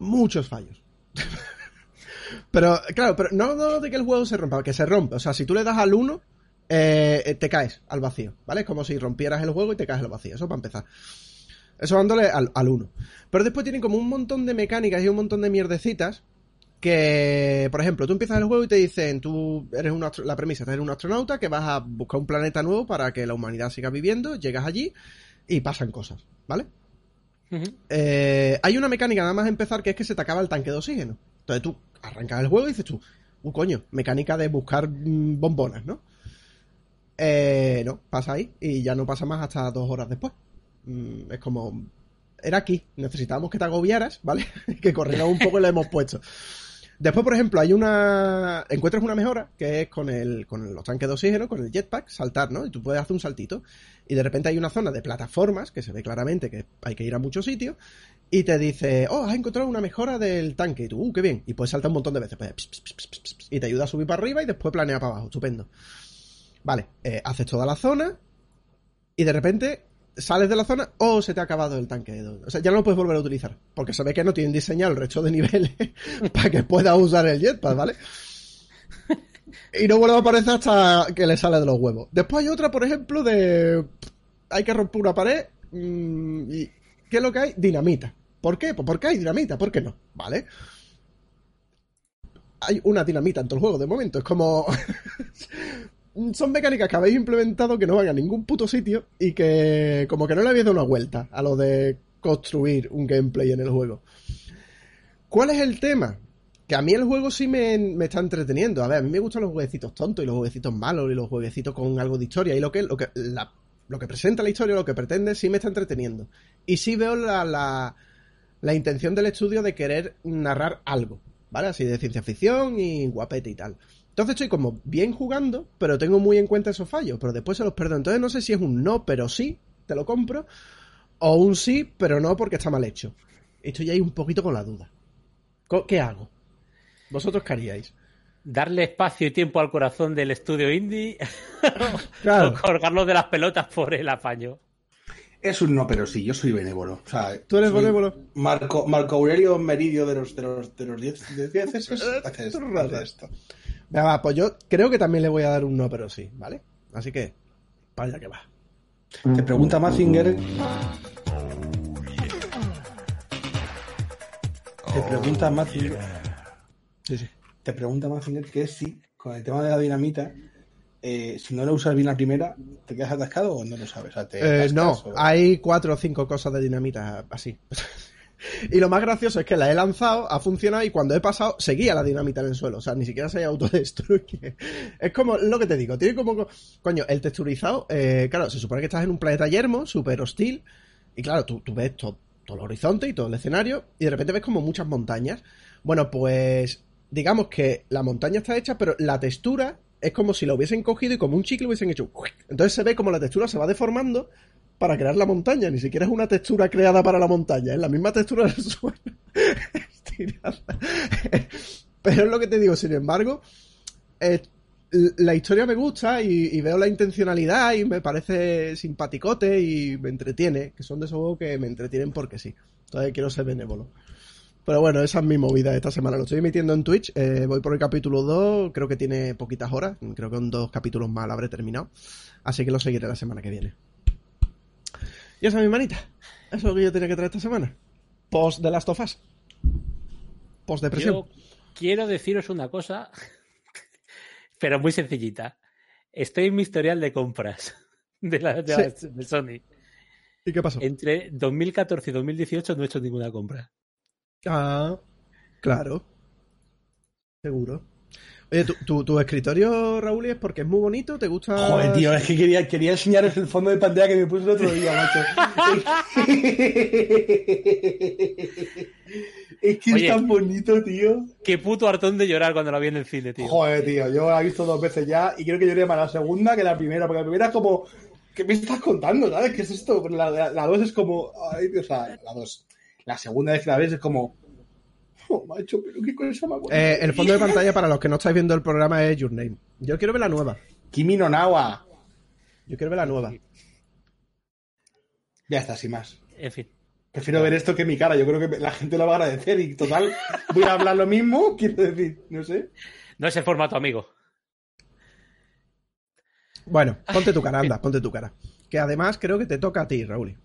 muchos fallos. pero, claro, pero no, de que el juego se rompa, que se rompe. O sea, si tú le das al 1, eh, te caes al vacío, ¿vale? Es como si rompieras el juego y te caes al vacío. Eso para empezar. Eso dándole al, al 1. Pero después tienen como un montón de mecánicas y un montón de mierdecitas que, por ejemplo, tú empiezas el juego y te dicen, tú eres un la premisa, eres un astronauta que vas a buscar un planeta nuevo para que la humanidad siga viviendo, llegas allí y pasan cosas, ¿vale? Eh, hay una mecánica nada más empezar que es que se te acaba el tanque de oxígeno. Entonces tú arrancas el juego y dices tú, uh, coño, mecánica de buscar mm, bombonas, ¿no? Eh, no, pasa ahí y ya no pasa más hasta dos horas después. Mm, es como, era aquí, necesitábamos que te agobiaras, ¿vale? que corrieras un poco y le hemos puesto. Después, por ejemplo, hay una. Encuentras una mejora que es con el, con los tanques de oxígeno, con el jetpack, saltar, ¿no? Y tú puedes hacer un saltito. Y de repente hay una zona de plataformas, que se ve claramente que hay que ir a muchos sitios, y te dice, oh, has encontrado una mejora del tanque. Y tú, uh, qué bien. Y puedes saltar un montón de veces. Pues, y te ayuda a subir para arriba y después planea para abajo. Estupendo. Vale, eh, haces toda la zona, y de repente sales de la zona o se te ha acabado el tanque. de- O sea, ya no lo puedes volver a utilizar. Porque se que no tienen diseñado el resto de niveles para que puedas usar el jetpack, ¿vale? Y no vuelve a aparecer hasta que le sale de los huevos. Después hay otra, por ejemplo, de... Hay que romper una pared mm, y... ¿Qué es lo que hay? Dinamita. ¿Por qué? Pues porque hay dinamita, ¿por qué no? ¿Vale? Hay una dinamita en todo el juego de momento. Es como... Son mecánicas que habéis implementado que no van a ningún puto sitio y que como que no le habéis dado una vuelta a lo de construir un gameplay en el juego. ¿Cuál es el tema? Que a mí el juego sí me, me está entreteniendo. A ver, a mí me gustan los jueguecitos tontos y los jueguecitos malos y los jueguecitos con algo de historia. Y lo que, lo que, lo que presenta la historia, lo que pretende, sí me está entreteniendo. Y sí veo la, la, la intención del estudio de querer narrar algo, ¿vale? Así de ciencia ficción y guapete y tal. Entonces estoy como bien jugando, pero tengo muy en cuenta esos fallos, pero después se los perdo. Entonces no sé si es un no, pero sí, te lo compro, o un sí, pero no porque está mal hecho. Estoy ahí un poquito con la duda. ¿Qué hago? ¿Vosotros qué haríais? Darle espacio y tiempo al corazón del estudio indie Claro. o colgarlo de las pelotas por el apaño. Es un no, pero sí, yo soy benévolo. O sea, ¿Tú eres benévolo? Marco, Marco Aurelio Meridio de los de los de los diez, de diez esto. Venga, va, pues yo creo que también le voy a dar un no, pero sí, ¿vale? Así que, para allá que va. Te pregunta Mazinger. Te pregunta Mazinger. Sí, sí. Te pregunta Mazinger que si con el tema de la dinamita, eh, si no lo usas bien la primera, ¿te quedas atascado o no lo sabes? O sea, ¿te Eh, no, o- hay cuatro o cinco cosas de dinamita así. y lo más gracioso es que la he lanzado, ha funcionado y cuando he pasado seguía la dinamita en el suelo. O sea, ni siquiera se autodestruye. Es como lo que te digo, tiene como... Coño, el texturizado, eh, claro, se supone que estás en un planeta yermo, súper hostil. Y claro, tú, tú ves to- todo el horizonte y todo el escenario y de repente ves como muchas montañas. Bueno, pues digamos que la montaña está hecha, pero la textura es como si la hubiesen cogido y como un chicle hubiesen hecho... Entonces se ve como la textura se va deformando para crear la montaña. Ni siquiera es una textura creada para la montaña, es la misma textura del suelo. Pero es lo que te digo, sin embargo, eh, la historia me gusta y, y veo la intencionalidad y me parece simpaticote y me entretiene, que son de esos juegos que me entretienen porque sí. Entonces quiero ser benévolo. Pero bueno, esa es mi movida esta semana. Lo estoy emitiendo en Twitch. eh, voy por el capítulo 2. Creo que tiene poquitas horas. Creo que en dos capítulos más lo habré terminado. Así que lo seguiré la semana que viene. Y esa es mi manita. Eso es lo que yo tenía que traer esta semana. Post de Last of Us. Post depresión. Yo quiero deciros una cosa, pero muy sencillita. Estoy en mi historial de compras de, la, de, la- de Sony. ¿Y qué pasó? Entre 2014 y 2018 no he hecho ninguna compra. Ah, claro. Seguro. Oye, ¿tu, tu, tu escritorio, Raúl, es porque es muy bonito? ¿Te gusta? Joder, tío, es que quería, quería enseñaros el fondo de pantalla que me puse el otro día, macho. es que Oye. es tan bonito, tío. Qué puto hartón de llorar cuando la vi en el cine, tío. Joder, tío, yo la he visto dos veces ya y creo que lloré más la segunda que la primera, porque la primera es como, ¿qué me estás contando? ¿Sabes? ¿Qué es esto? La, la, la dos es como, ay, Dios, o sea, la dos. La segunda vez que la ves es como, Oh, macho, pero qué cosa más bonita. Eh, el fondo de pantalla, para los que no estáis viendo el programa, es Your Name. Yo quiero ver la nueva. Kimi no Nawa. Yo quiero ver la nueva. Ya está, sin más. En fin. Prefiero ver esto que mi cara. Yo creo que la gente lo va a agradecer y total, voy a hablar lo mismo. Quiero decir, no sé. No es el formato amigo. Bueno, ponte tu cara, anda, ponte tu cara. Que además creo que te toca a ti, Raúl.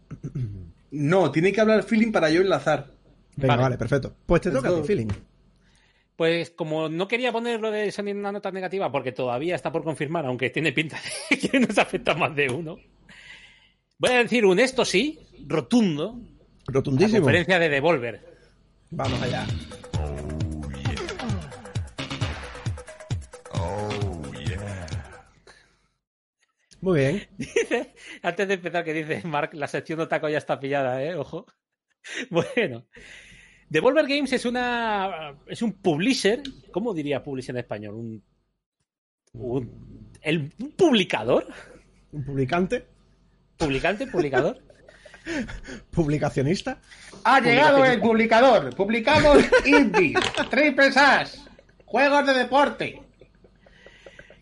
No, tiene que hablar feeling para yo enlazar. Venga, Vale. vale, perfecto. Pues te toca a Esto- feeling. Pues como no quería poner lo de Sony en una nota negativa porque todavía está por confirmar, aunque tiene pinta de que nos afecta a más de uno, voy a decir un esto sí, rotundo, la Rotundísimo. conferencia de Devolver. Vamos allá. Muy bien. Dice, antes de empezar, que dice Mark, la sección de taco ya está pillada, ¿eh? Ojo. Bueno. Devolver Games es una es un publisher, ¿cómo diría publisher en español? Un, un- el, un publicador, Un publicante, publicante, publicador. publicacionista. Ha llegado el publicador. Publicamos indies, triple as, juegos de deporte.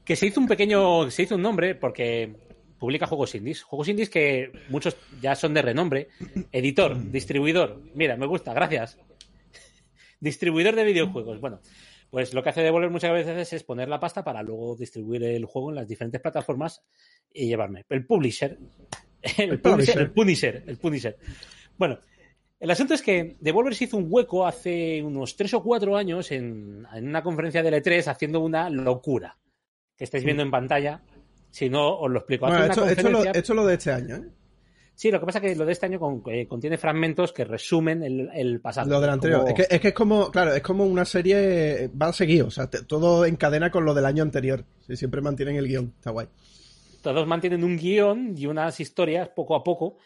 que se hizo un pequeño, se hizo un nombre porque publica juegos indies, juegos indies que muchos ya son de renombre, editor, distribuidor, mira, me gusta, gracias. Distribuidor de videojuegos, bueno, pues lo que hace Devolver muchas veces es poner la pasta para luego distribuir el juego en las diferentes plataformas y llevarme. El publisher, el, El publisher, el punisher, el punisher. Bueno, el asunto es que Devolver se hizo un hueco hace unos tres o cuatro años en, en una conferencia de L3 haciendo una locura que estáis viendo en pantalla. Si no, os lo explico. Bueno, esto, esto, lo, conferencia- esto lo de este año, ¿eh? Sí, lo que pasa es que lo de este año con- eh, contiene fragmentos que resumen el, el pasado. Lo del anterior. Como- Es, que, es que es como, claro, es como una serie, va a seguir, o sea, te- todo encadena con lo del año anterior. Sí, siempre mantienen el guion, está guay. Todos mantienen un guion y unas historias poco a poco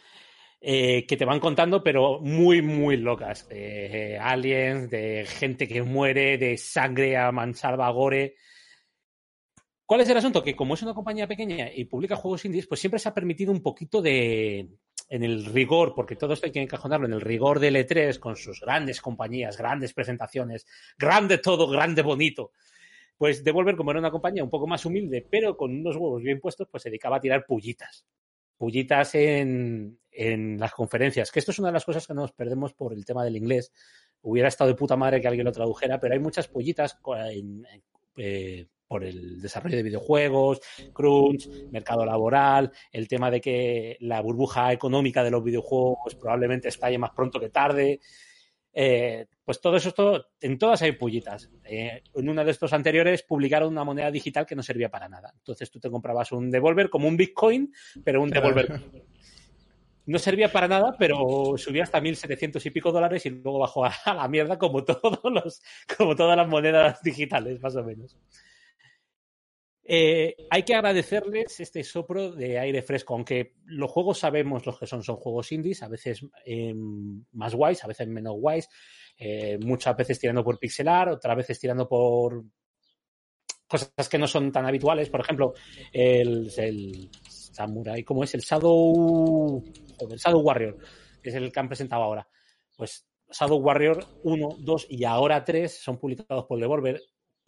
eh, que te van contando, pero muy, muy locas. De eh, aliens, de gente que muere, de sangre a mansalva gore. ¿Cuál es el asunto? Que como es una compañía pequeña y publica juegos indies, pues siempre se ha permitido un poquito de. En el rigor, porque todo esto hay que encajonarlo en el rigor del E3 con sus grandes compañías, grandes presentaciones, grande todo, grande bonito. Pues Devolver, como era una compañía un poco más humilde, pero con unos huevos bien puestos, pues se dedicaba a tirar pullitas. Pullitas en, en las conferencias, que esto es una de las cosas que nos perdemos por el tema del inglés. Hubiera estado de puta madre que alguien lo tradujera, pero hay muchas en- en- eh, por el desarrollo de videojuegos, crunch, mercado laboral, el tema de que la burbuja económica de los videojuegos probablemente estalle más pronto que tarde. Eh, pues todo eso, todo, en todas hay pullitas. Eh, en uno de estos anteriores publicaron una moneda digital que no servía para nada. Entonces tú te comprabas un Devolver como un Bitcoin, pero un. Devolver. No servía para nada, pero subía hasta 1.700 y pico dólares y luego bajó a la mierda como, todos los, como todas las monedas digitales, más o menos. Eh, hay que agradecerles este sopro de aire fresco, aunque los juegos sabemos los que son, son juegos indies, a veces eh, más guays, a veces menos guays, eh, muchas veces tirando por pixelar, otras veces tirando por cosas que no son tan habituales, por ejemplo, el, el Samurai, ¿cómo es? El Shadow, joder, Shadow Warrior, que es el que han presentado ahora. Pues Shadow Warrior 1, 2 y ahora 3 son publicados por Devolver.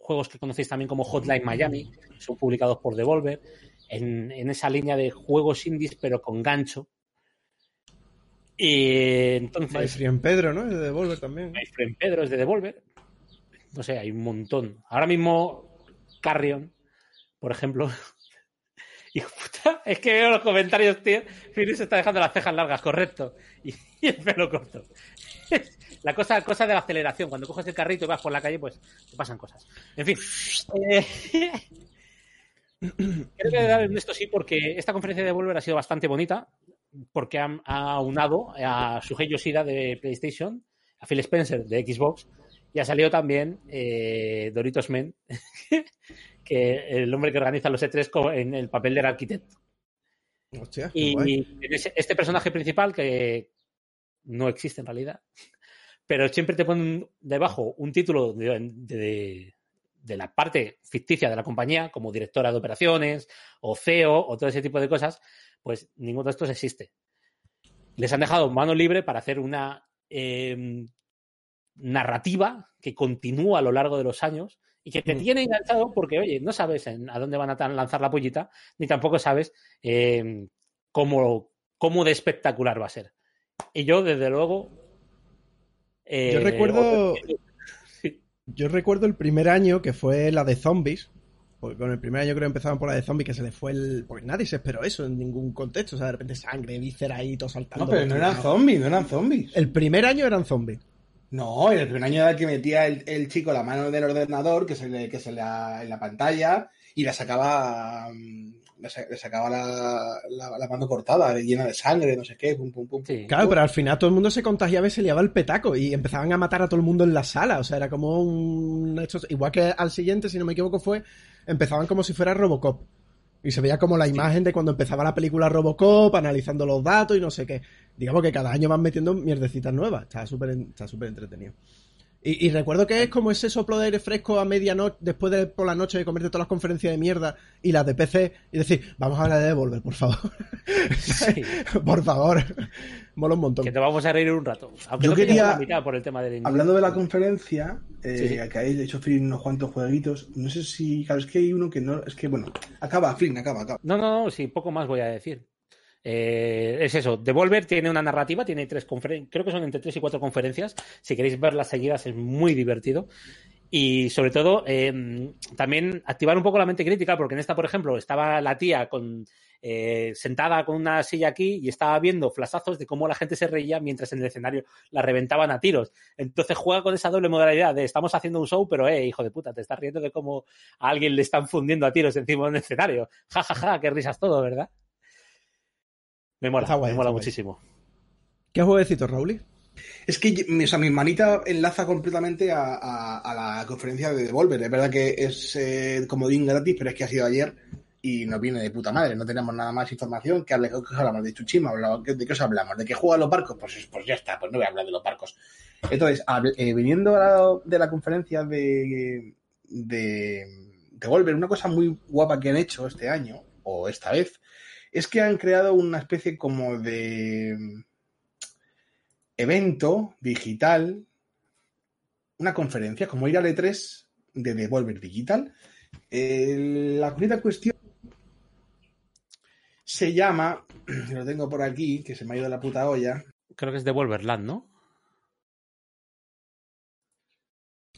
Juegos que conocéis también como Hotline Miami son publicados por Devolver. En, en esa línea de juegos indies, pero con gancho. Y entonces. My Friend Pedro, ¿no? Es de Devolver también. My Friend Pedro es de Devolver. No sé, hay un montón. Ahora mismo, Carrion, por ejemplo. Hijo puta, es que veo los comentarios, tío. Philly se está dejando las cejas largas, correcto. Y, y el pelo corto. La cosa, cosa de la aceleración. Cuando coges el carrito y vas por la calle, pues te pasan cosas. En fin. Eh, Creo que dar esto sí, porque esta conferencia de Devolver ha sido bastante bonita, porque ha, ha unado a Shuhei Yoshida de PlayStation, a Phil Spencer de Xbox, y ha salido también eh, Doritos Men, que el hombre que organiza los E3 co- en el papel del arquitecto. Hostia, Y este personaje principal, que no existe en realidad, pero siempre te ponen debajo un título de, de- de la parte ficticia de la compañía, como directora de operaciones, o CEO, o todo ese tipo de cosas, pues ninguno de estos existe. Les han dejado mano libre para hacer una eh, narrativa que continúa a lo largo de los años y que te tiene enganchado porque, oye, no sabes en- a dónde van a lanzar la pollita, ni tampoco sabes eh, cómo, cómo de espectacular va a ser. Y yo, desde luego... eh, Yo recuerdo- Sí. Yo recuerdo el primer año que fue la de zombies. Porque con el primer año creo que empezaban por la de zombies que se le fue el. Porque nadie se esperó eso en ningún contexto. O sea, de repente sangre, víscera ahí, todo saltando. No, pero no eran zombies, no eran zombies. El primer año eran zombies. No, el primer año era el que metía el, el chico la mano del ordenador, que se le, que se la, en la pantalla, y la sacaba. Le sa- le sacaba la, la- la mano cortada, llena de sangre, no sé qué, pum, pum, pum. Sí. Claro, pero al final todo el mundo se contagiaba y se liaba el petaco y empezaban a matar a todo el mundo en la sala. O sea, era como un hecho. Igual que al siguiente, si no me equivoco, fue. Empezaban como si fuera Robocop. Y se veía como la imagen de cuando empezaba la película Robocop, analizando los datos y no sé qué. Digamos que cada año van metiendo mierdecitas nuevas. Está súper está súper entretenido. Y, y recuerdo que es como ese soplo de aire fresco a medianoche, después de por la noche de comerte todas las conferencias de mierda y las de PC, y decir, vamos a hablar de Devolver, por favor. Sí. por favor. Mola un montón. Que te vamos a reír un rato. Aunque Yo no quería- la mitad por el tema del Hablando de la conferencia, eh, Sí, sí. que habéis hecho Flynn unos cuantos jueguitos, no sé si. Claro, es que hay uno que no. Es que, bueno, acaba, Flynn, acaba, acaba. No, no, no, sí, poco más voy a decir. Eh, es eso, Devolver tiene una narrativa, tiene tres conferencias, creo que son entre tres y cuatro conferencias. Si queréis verlas seguidas es muy divertido. Y sobre todo, eh, también activar un poco la mente crítica, porque en esta, por ejemplo, estaba la tía eh, sentada con una silla aquí y estaba viendo flasazos de cómo la gente se reía mientras en el escenario la reventaban a tiros. Entonces juega con esa doble modalidad de estamos haciendo un show, pero eh, hijo de puta, te estás riendo de cómo a alguien le están fundiendo a tiros encima de un escenario. Ja, ja, ja, qué risas todo, ¿verdad? Me mola, guay, me mola guay. muchísimo. ¿Qué jueguecito, Raúl? Es que o sea, mi manita enlaza completamente a, a- a la conferencia de Devolver. Es verdad que es eh, comodín gratis, pero es que ha sido ayer y nos viene de puta madre. No tenemos nada más información que hable, ¿qué os hablamos de Chuchima, hablamos- ¿de qué os hablamos? ¿De que juegan los barcos? Pues, pues ya está, pues no voy a hablar de los barcos. Entonces, hable- eh, viniendo a la- de la conferencia de, de Devolver, una cosa muy guapa que han hecho este año, o esta vez, es que han creado una especie como de evento digital, una conferencia, como ir al E3 de Devolver Digital. La única cuestión se llama, lo tengo por aquí, que se me ha ido la puta olla. Creo que es Devolverland, ¿no?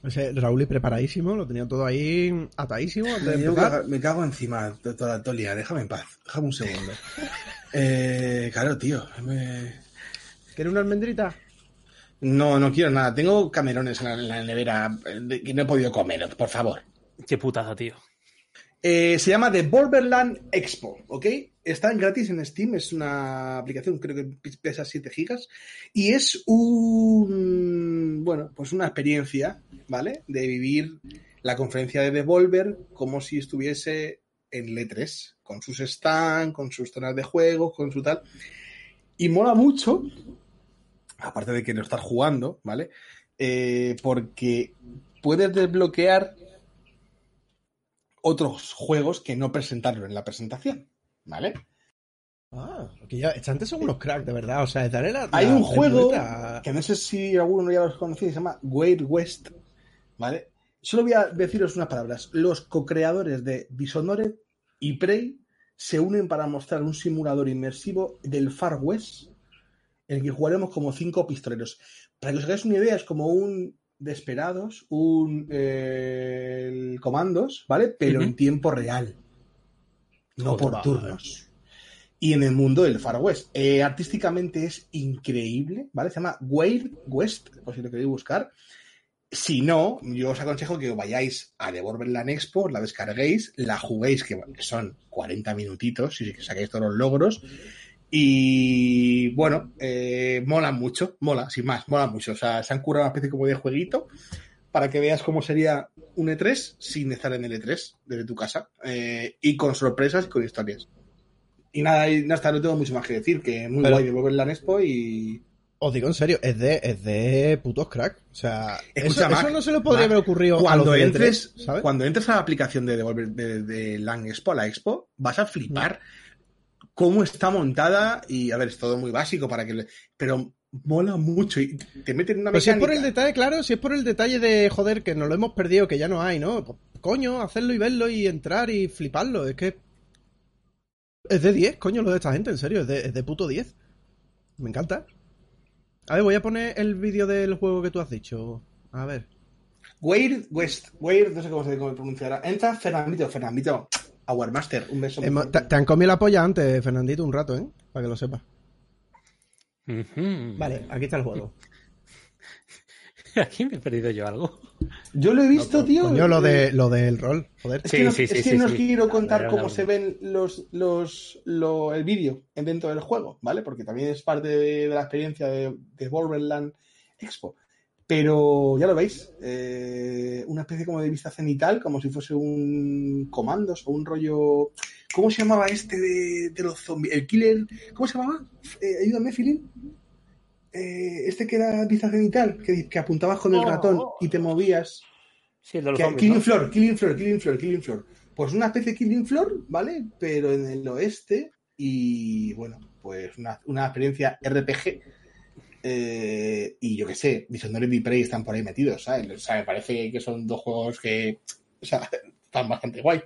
Ese Raúl preparadísimo, lo tenía todo ahí atadísimo antes de Me, empezar. cago, me cago encima de toda la tolia, déjame en paz, déjame un segundo. Eh, claro, tío. me- ¿Quieres una almendrita? No, no quiero nada. Tengo camerones en la, en la nevera que no he podido comer, por favor. Qué putazo, tío. Eh, se llama The Borderland Expo, ¿ok? Está en gratis en Steam, es una aplicación, creo que pesa 7 gigas, y es un, bueno, pues una experiencia, ¿vale? De vivir la conferencia de Devolver como si estuviese en el E3, con sus stands, con sus zonas de juegos, con su tal. Y mola mucho, aparte de que lo estás jugando, ¿vale? Eh, porque puedes desbloquear otros juegos que no presentaron en la presentación, ¿vale? Ah, porque ya, antes son unos cracks, de verdad. O sea, es darle la. Hay la- un la juego que no sé si alguno ya los conocéis, se llama Wild West, ¿vale? Solo voy a deciros unas palabras. Los co-creadores de Dishonored y Prey se unen para mostrar un simulador inmersivo del Far West en el que jugaremos como cinco pistoleros. Para que os hagáis una idea, es como un Desperados, un eh, Comandos, ¿vale? Pero en tiempo real. No por turnos. Y en el mundo del Far West. Eh, artísticamente es increíble, ¿vale? Se llama Wild West, por si lo queréis buscar. Si no, yo os aconsejo que vayáis a Devolverland Expo, la descarguéis, la juguéis, que son 40 minutitos, y que saquéis todos los logros. Y bueno, eh, mola mucho, mola, sin más, mola mucho. O sea, se han curado una especie como de jueguito para que veas cómo sería un E3 sin estar en el E3 desde tu casa. eh, y con sorpresas y con historias. Y nada, y no tengo mucho más que decir, que muy Pero- guay Devolverland Expo y... Os digo en serio, es de, es de putos crack. O sea, Escucha, eso, Mac, eso no se le podría Mac, haber ocurrido a cuando los de entres, E3, ¿sabes? cuando entres a la aplicación de Devolver de, de Lang Expo, a la Expo, vas a flipar cómo está montada y a ver, es todo muy básico para que le- pero mola mucho y te meten en una Pues si es por el detalle, claro, si es por el detalle de, joder, que nos lo hemos perdido, que ya no hay, ¿no? Pues, coño, hacerlo y verlo y entrar y fliparlo, es que... Es de 10, coño, lo de esta gente, en serio, es de, es de puto 10. Me encanta. A ver, voy a poner el vídeo del juego que tú has dicho. A ver. Weird West, Weird, no sé cómo se pronunciará. Entra Fernandito, Fernandito, Our Master, un beso. fuerte. te, te han comido la polla antes, Fernandito, un rato, ¿eh? Para que lo sepas. Vale, aquí está el juego. Aquí me he perdido yo algo. Yo lo he visto, tío. Coño, lo, de, lo del rol, joder. Es Sí, que no, sí, es sí, que sí, no os sí. quiero contar cómo se ven los, los, lo- el vídeo en- dentro del juego, ¿vale? Porque también es parte de, de la experiencia de, de Borderland Expo. Pero ya lo veis, eh, una especie como de vista cenital, como si fuese un comandos o un rollo. ¿Cómo se llamaba este de, de los zombies? El killer. ¿Cómo se llamaba? Eh, ayúdame, Filín. Eh, este que era vista cenital, que, que apuntabas con el Oh, ratón oh. y te movías. Sí, el de los Que- zombies, Killing ¿no? Floor, Killing Floor, Killing Floor, Killing Floor. Pues una especie de Killing Floor, ¿vale? Pero en el oeste y bueno, pues una, una experiencia RPG. eh, y yo qué sé, Dishonored y Prey están por ahí metidos, ¿sabes? O sea, me parece que son dos juegos que o sea, están bastante guay.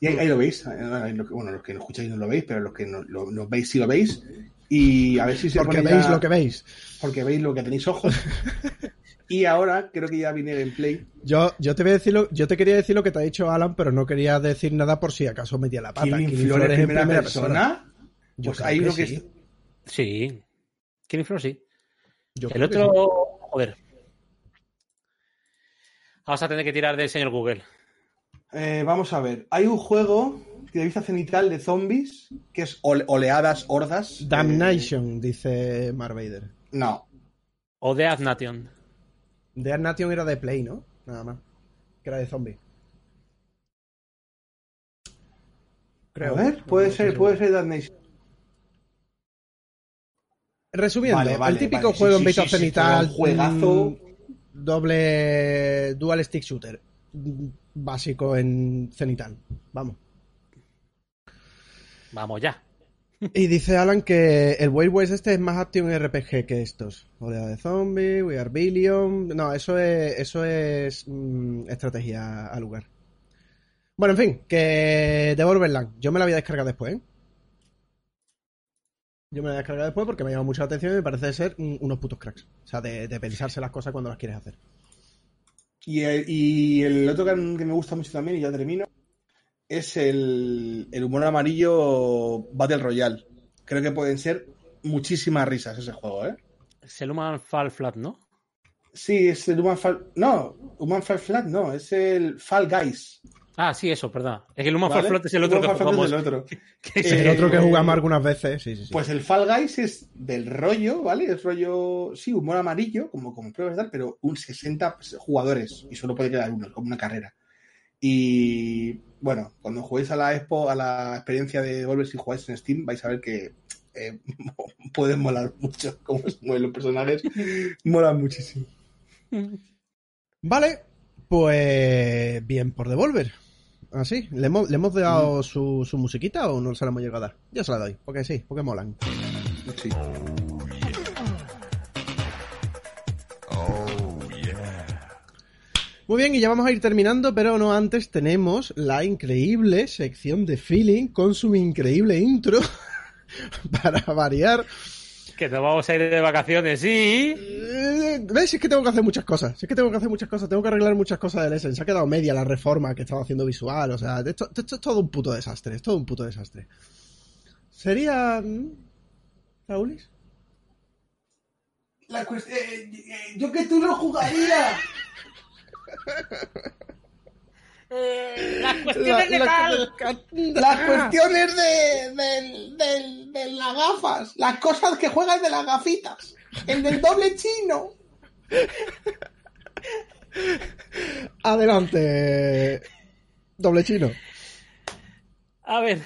Y ahí, ahí lo veis. que- Bueno, los que no escucháis no lo veis, pero los que no, lo, lo veis sí lo veis. Y a ver si se Porque pone veis ya- lo que veis. Porque veis lo que tenéis ojos. y ahora creo que ya viene el gameplay. Yo, yo te voy a decir lo- yo te quería decir lo que te ha dicho Alan, pero no quería decir nada por si acaso metía la pata. Killing Killing en primera, persona. Yo Pues hay que uno que sí. es- Sí. Killing Floor sí. Yo El otro, sí. joder. Vamos a tener que tirar del señor Google. Eh, vamos a ver. Hay un juego de vista cenital de zombies que es ole- oleadas, hordas. Damnation, dice Mark Vader. Eh, no. O Death Nation. The Nation era de Play, ¿no? Nada más. Que era de zombie. Creo. A ver, No puede ser, puede ser Damnation. Resumiendo, Vale, vale, el típico vale, juego sí, en sí, vista sí, sí, cenital. un juegazo. mm, Doble. Dual stick shooter. mm, Básico en cenital. Vamos. Vamos ya. Y dice Alan que el Wild West este es más action RPG que estos. Oleada de zombies, We Are Billion. No, eso es, eso es mm, estrategia al lugar. Bueno, en fin, que de Borderland. Yo me la voy a descargar después, ¿eh? Yo me la voy a descargar después porque me llama mucho la atención y me parece ser mm, unos putos cracks. O sea, de, de pensarse las cosas cuando las quieres hacer. Y el, y el otro que, que me gusta mucho también, y ya termino, es el, el humor amarillo Battle Royale. Creo que pueden ser muchísimas risas ese juego, ¿eh? Es el Human Fall Flat, ¿no? Sí, es el Human Fall... No, Human Fall Flat no, es el Fall Guys. Ah, sí, eso, perdón. Es que el Human ¿vale? Fall Flat es el otro Human que jugamos. es el otro. que Eh, el otro que jugamos algunas veces, sí, sí, sí. Pues el Fall Guys es del rollo, ¿vale? Es rollo, sí, humor amarillo, como, como pruebas tal, pero un 60 jugadores y solo puede quedar uno, como una carrera. Y bueno, cuando juguéis a la expo, a la experiencia de Volver si jugáis en Steam, vais a ver que eh, pueden molar mucho cómo se mueven los personajes. Molan muchísimo. Vale, pues bien por Devolver. Así, ¿le hemos, ¿le hemos dado su, su musiquita o no se la hemos llegado a dar? Yo se la doy, porque sí, porque molan. Sí. Muy bien, y ya vamos a ir terminando, pero no antes tenemos la increíble sección de feeling con su increíble intro para variar. Que nos vamos a ir de vacaciones, sí. Eh, ¿Ves? Es que tengo que hacer muchas cosas. Es que tengo que hacer muchas cosas. Tengo que arreglar muchas cosas del Essen. Se ha quedado media la reforma que estaba haciendo visual. O sea, esto, esto es todo un puto desastre. Es todo un puto desastre. Sería. mm, ¿Raulis? La cuest- eh, eh, yo que tú no jugaría. Las La- la- Las cuestiones de, del- del- de las gafas, las cosas que juegas de las gafitas, el del doble chino. Adelante. Doble chino. A ver,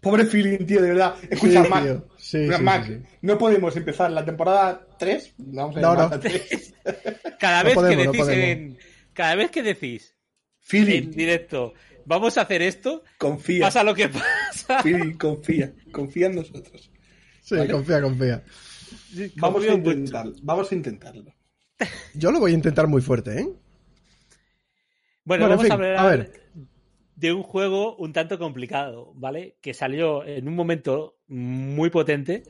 Pobre feeling, tío, de verdad. Escucha, Sí, Mac, tío. Sí, sí, Mac, sí, sí. no podemos empezar la temporada 3. Vamos a No, no. a 3. cada No vez podemos, que decís en. Cada vez que decís en Feeling, directo, vamos a hacer esto, confía. pasa lo que pasa. Feeling, confía. Confía en nosotros. Sí, Vale. confía, confía. Vamos a mucho. intentarlo. Vamos a intentarlo. Yo lo voy a intentar muy fuerte, ¿eh? Bueno, Bueno, en vamos fin, a hablar a ver. de un juego un tanto complicado, ¿vale? Que salió en un momento muy potente,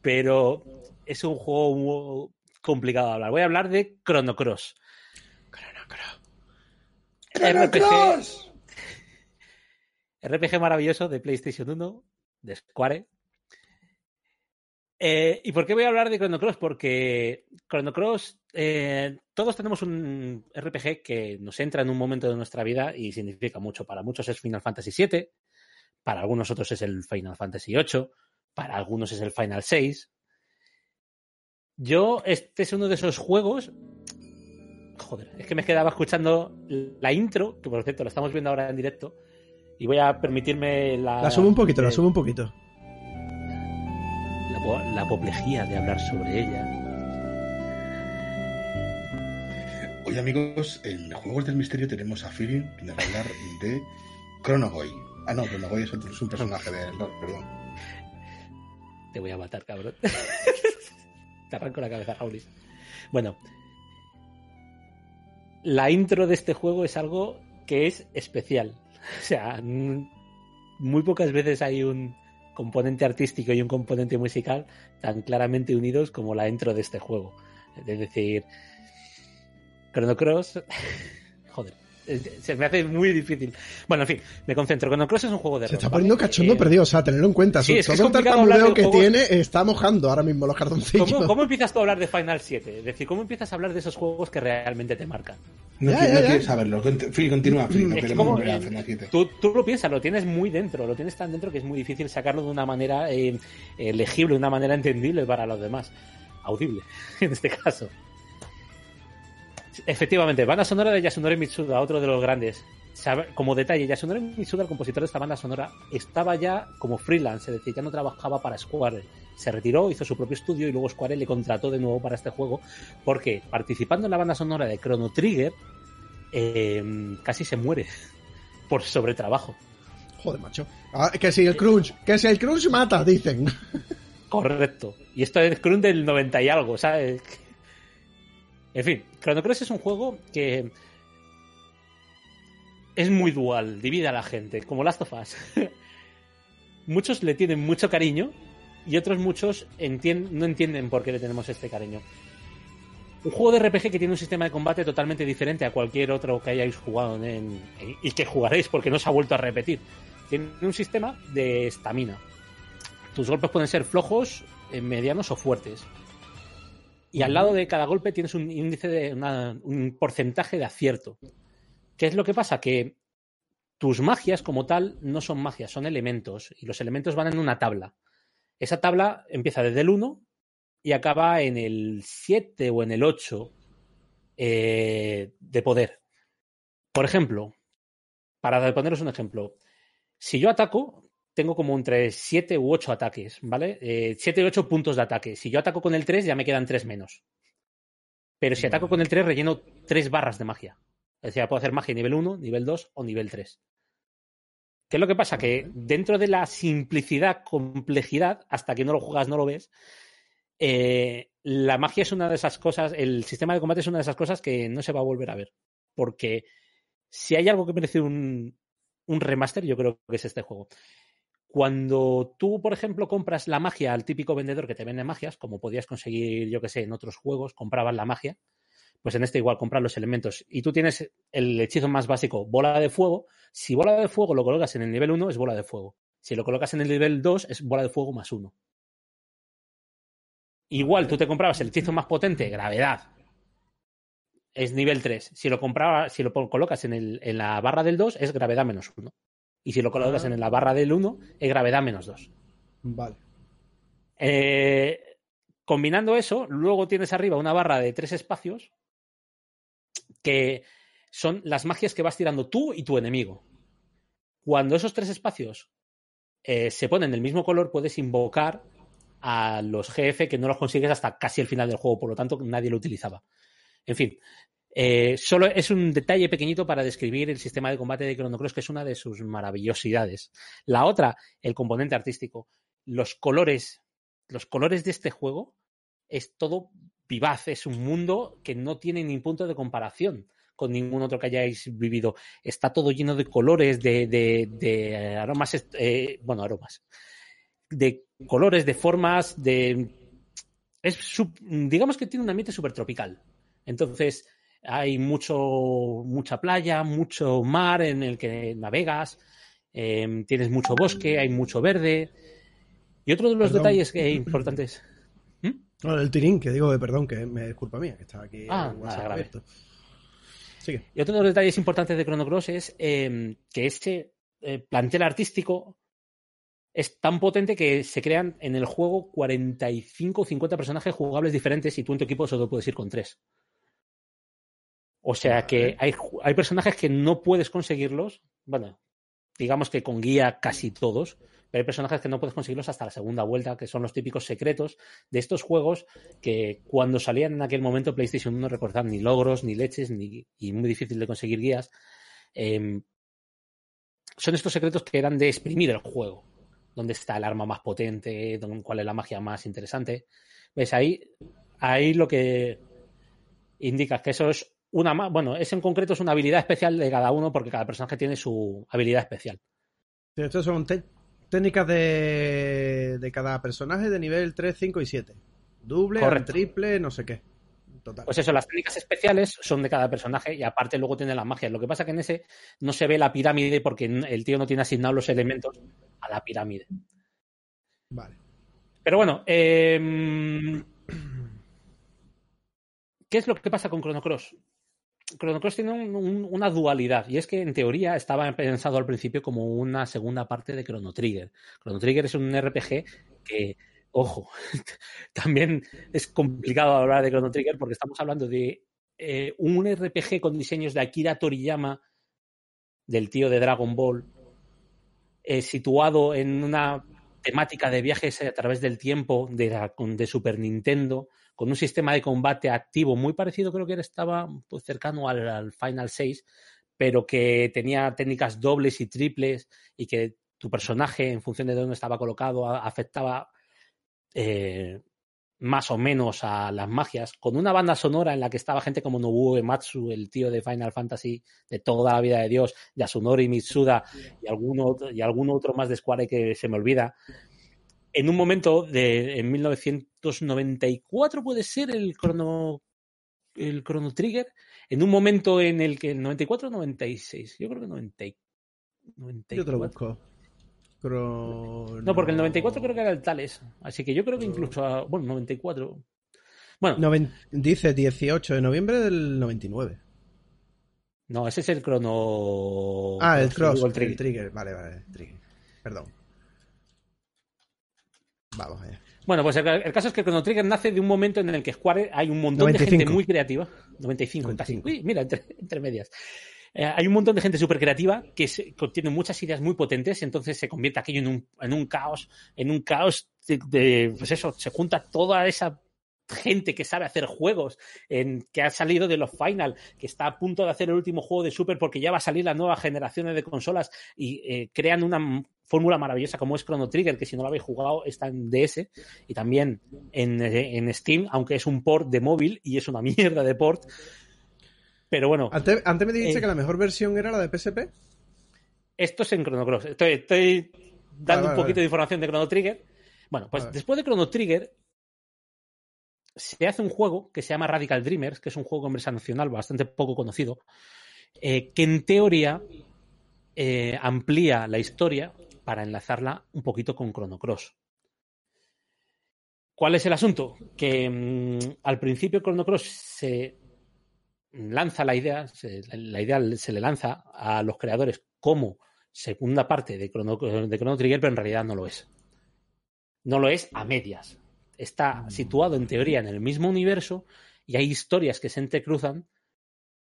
pero es un juego muy complicado de hablar. Voy a hablar de Chrono Cross. ¡Chrono RPG, Cross! RPG maravilloso de PlayStation 1, de Square. Eh, ¿Y por qué voy a hablar de Chrono Cross? Porque Chrono Cross, eh, todos tenemos un RPG que nos entra en un momento de nuestra vida y significa mucho. Para muchos es Final Fantasy VII, para algunos otros es el Final Fantasy VIII, para algunos es el Final 6. Yo, este es uno de esos juegos. Joder, es que me quedaba escuchando la intro, que por cierto la estamos viendo ahora en directo, y voy a permitirme la. La subo un poquito, la subo un poquito. la, po- la apoplejía de hablar sobre ella. Hoy, amigos, en Juegos del Misterio tenemos a Feeling que nos va a hablar de Chronogoy. Ah, no, Chronogoy es, otro, es un personaje de LOL, perdón. Te voy a matar, cabrón. Te arranco la cabeza, Jaulis. Bueno. La intro de este juego es algo que es especial. O sea, muy pocas veces hay un componente artístico y un componente musical tan claramente unidos como la intro de este juego. Es decir, Chrono Cross. Joder. Se me hace muy difícil. Bueno, en fin, me concentro. Chrono Cross es un juego de Se rol, está ¿vale? poniendo cachondo Eh, perdido, o sea, tenerlo en cuenta. sí, es que es Todo el tartamudeo de que tiene está mojando ahora mismo los cartoncillos. ¿Cómo, cómo empiezas tú a hablar de Final 7? Es decir, ¿cómo empiezas a hablar de esos juegos que realmente te marcan? No, Ya, quiero, ya, no ya. quieres saberlo. Phil, continúa, Phil. No Es que queremos como, volver a Final 7. Tú, tú lo piensas, lo tienes muy dentro, lo tienes tan dentro que es muy difícil sacarlo de una manera eh, legible, de una manera entendible para los demás. Audible, en este caso. Efectivamente, banda sonora de Yasunori Mitsuda, otro de los grandes. Como detalle, Yasunori Mitsuda, el compositor de esta banda sonora, estaba ya como freelance, es decir, ya no trabajaba para Square. Se retiró, hizo su propio estudio y luego Square le contrató de nuevo para este juego porque participando en la banda sonora de Chrono Trigger eh, casi se muere por sobretrabajo. Joder, macho. Ah, que si el crunch, que si el crunch mata, dicen. Correcto. Y esto es Crun del 90 y algo, ¿sabes? En fin, Chrono Cross es un juego que es muy dual, divide a la gente, como Last of Us. muchos le tienen mucho cariño y otros muchos no entienden por qué le tenemos este cariño. Un juego de RPG que tiene un sistema de combate totalmente diferente a cualquier otro que hayáis jugado y que jugaréis porque no se ha vuelto a repetir. Tiene un sistema de estamina. Tus golpes pueden ser flojos, eh, medianos o fuertes. Y al lado de cada golpe tienes un índice de un porcentaje de acierto. ¿Qué es lo que pasa? Que tus magias como tal no son magias, son elementos. Y los elementos van en una tabla. Esa tabla empieza desde el 1 y acaba en el 7 o en el 8 eh, de poder. Por ejemplo, para poneros un ejemplo, si yo ataco, tengo como entre 7 u 8 ataques, ¿vale? Eh, 7 u 8 puntos de ataque. Si yo ataco con el 3, ya me quedan 3 menos. Pero si ataco con el 3, relleno 3 barras de magia. Es decir, puedo hacer magia nivel 1, nivel 2 o nivel 3. ¿Qué es lo que pasa? Que dentro de la simplicidad, complejidad, hasta que no lo juegas no lo ves, eh, la magia es una de esas cosas, el sistema de combate es una de esas cosas que no se va a volver a ver. Porque si hay algo que merece un, un remaster, yo creo que es este juego. Cuando tú, por ejemplo, compras la magia al típico vendedor que te vende magias, como podías conseguir, yo que sé, en otros juegos, comprabas la magia, pues en este igual compras los elementos. Y tú tienes el hechizo más básico, bola de fuego. Si bola de fuego lo colocas en el nivel 1, es bola de fuego. Si lo colocas en el nivel 2, es bola de fuego más 1. Igual tú te comprabas el hechizo más potente, gravedad. Es nivel 3. Si lo comprabas, si lo colocas en, el, en la barra del 2, es gravedad menos 1. Y si lo colocas Ah. en la barra del 1, es gravedad menos 2. Vale. Eh, combinando eso, luego tienes arriba una barra de tres espacios que son las magias que vas tirando tú y tu enemigo. Cuando esos tres espacios eh, se ponen del mismo color, puedes invocar a los GF que no los consigues hasta casi el final del juego, por lo tanto nadie lo utilizaba. En fin, eh, solo es un detalle pequeñito para describir el sistema de combate de Chrono Cross, que es una de sus maravillosidades. La otra, el componente artístico. Los colores, los colores de este juego es todo vivaz, es un mundo que no tiene ni punto de comparación con ningún otro que hayáis vivido. Está todo lleno de colores, de, aromas, eh, bueno, aromas, de colores, de formas. Es, digamos que tiene un ambiente súper tropical. Entonces, hay mucho, mucha playa, mucho mar en el que navegas, eh, tienes mucho bosque, hay mucho verde. Y otro de los Perdón. detalles que importantes. No, el tirín, que digo, eh, perdón, que me- es culpa mía, que estaba aquí Ah, nada grave. Sigue. Y otro de los detalles importantes de Chrono Cross es eh, que este eh, plantel artístico es tan potente que se crean en el juego 45 o 50 personajes jugables diferentes y tú en tu equipo solo puedes ir con tres. O sea que hay, hay personajes que no puedes conseguirlos, bueno, digamos que con guía casi todos, pero hay personajes que no puedes conseguirlos hasta la segunda vuelta, que son los típicos secretos de estos juegos que cuando salían en aquel momento PlayStation 1 no recordaban ni logros, ni leches, ni, y muy difícil de conseguir guías. Em, son estos secretos que eran de exprimir el juego. ¿Dónde está el arma más potente? ¿Dónde- ¿Cuál es la magia más interesante? ¿Ves? Ahí, ahí lo que indica que eso es una bueno, es en concreto es una habilidad especial de cada uno porque cada personaje tiene su habilidad especial. Sí, Estos son técnicas de, de cada personaje de nivel 3, 5 y 7. Doble, triple, no sé qué. Total. Pues eso, las técnicas especiales son de cada personaje y aparte luego tiene las magias. Lo que pasa que en ese no se ve la pirámide porque el tío no tiene asignados los elementos a la pirámide. Vale. Pero bueno, em, ¿qué es lo que pasa con Chrono Cross? Chrono Cross tiene un- un- una dualidad y es que en teoría estaba pensado al principio como una segunda parte de Chrono Trigger. Chrono Trigger es un RPG que, ojo, también es complicado hablar de Chrono Trigger porque estamos hablando de eh, un RPG con diseños de Akira Toriyama, del tío de Dragon Ball, eh, situado en una temática de viajes a través del tiempo de, la- de Super Nintendo, con un sistema de combate activo muy parecido, creo que estaba pues, cercano al, al Final 6, pero que tenía técnicas dobles y triples y que tu personaje, en función de dónde estaba colocado, afectaba eh, más o menos a las magias, con una banda sonora en la que estaba gente como Nobuo Ematsu, el tío de Final Fantasy de toda la vida de Dios, Yasunori Mitsuda y algún otro, y algún otro más de Square que se me olvida. En un momento de en 1994 puede ser el Chrono el Chrono Trigger, en un momento en el que 94 o 96, yo creo que 90, y- 94. Yo te lo busco. Crono- No, porque el 94 creo que era el Tales, así que yo creo que incluso a- bueno, 94. Bueno, Noven- Dice 18 de noviembre del 99. no, ese es el Chrono ah, el Cross, el el trigger. Vale, vale, Trigger. Perdón. Vamos allá. Bueno, pues el, el caso es que Chrono Trigger nace de un momento en el que Square hay un montón de 95. gente muy creativa. 95, 95. casi. Uy, mira, entre, entre medias. Eh, hay un montón de gente súper creativa que se- contiene muchas ideas muy potentes, entonces se convierte aquello en un, caos, en un caos de, pues eso, se junta toda esa gente que sabe hacer juegos, que ha salido de los Final, que está a punto de hacer el último juego de Super porque ya va a salir las nuevas generaciones de consolas y eh, crean una fórmula maravillosa como es Chrono Trigger, que si no lo habéis jugado está en DS y también en, eh, en Steam, aunque es un port de móvil y es una mierda de port. Pero bueno, Antes, antes me dijiste Eh. que la mejor versión era la de PSP. esto es en Chrono Cross. Estoy, estoy dando vale, un poquito vale. de información de Chrono Trigger. Bueno, pues Vale. después de Chrono Trigger se hace un juego que se llama Radical Dreamers, que es un juego conversacional bastante poco conocido, eh, que en teoría eh, amplía la historia para enlazarla un poquito con Chrono Cross. ¿Cuál es el asunto? Que mm, al principio Chrono Cross se lanza la idea, se- la idea se le lanza a los creadores como segunda parte de Chrono, de Chrono Trigger, pero en realidad no lo es. No lo es a medias. Está situado en teoría en el mismo universo y hay historias que se entrecruzan,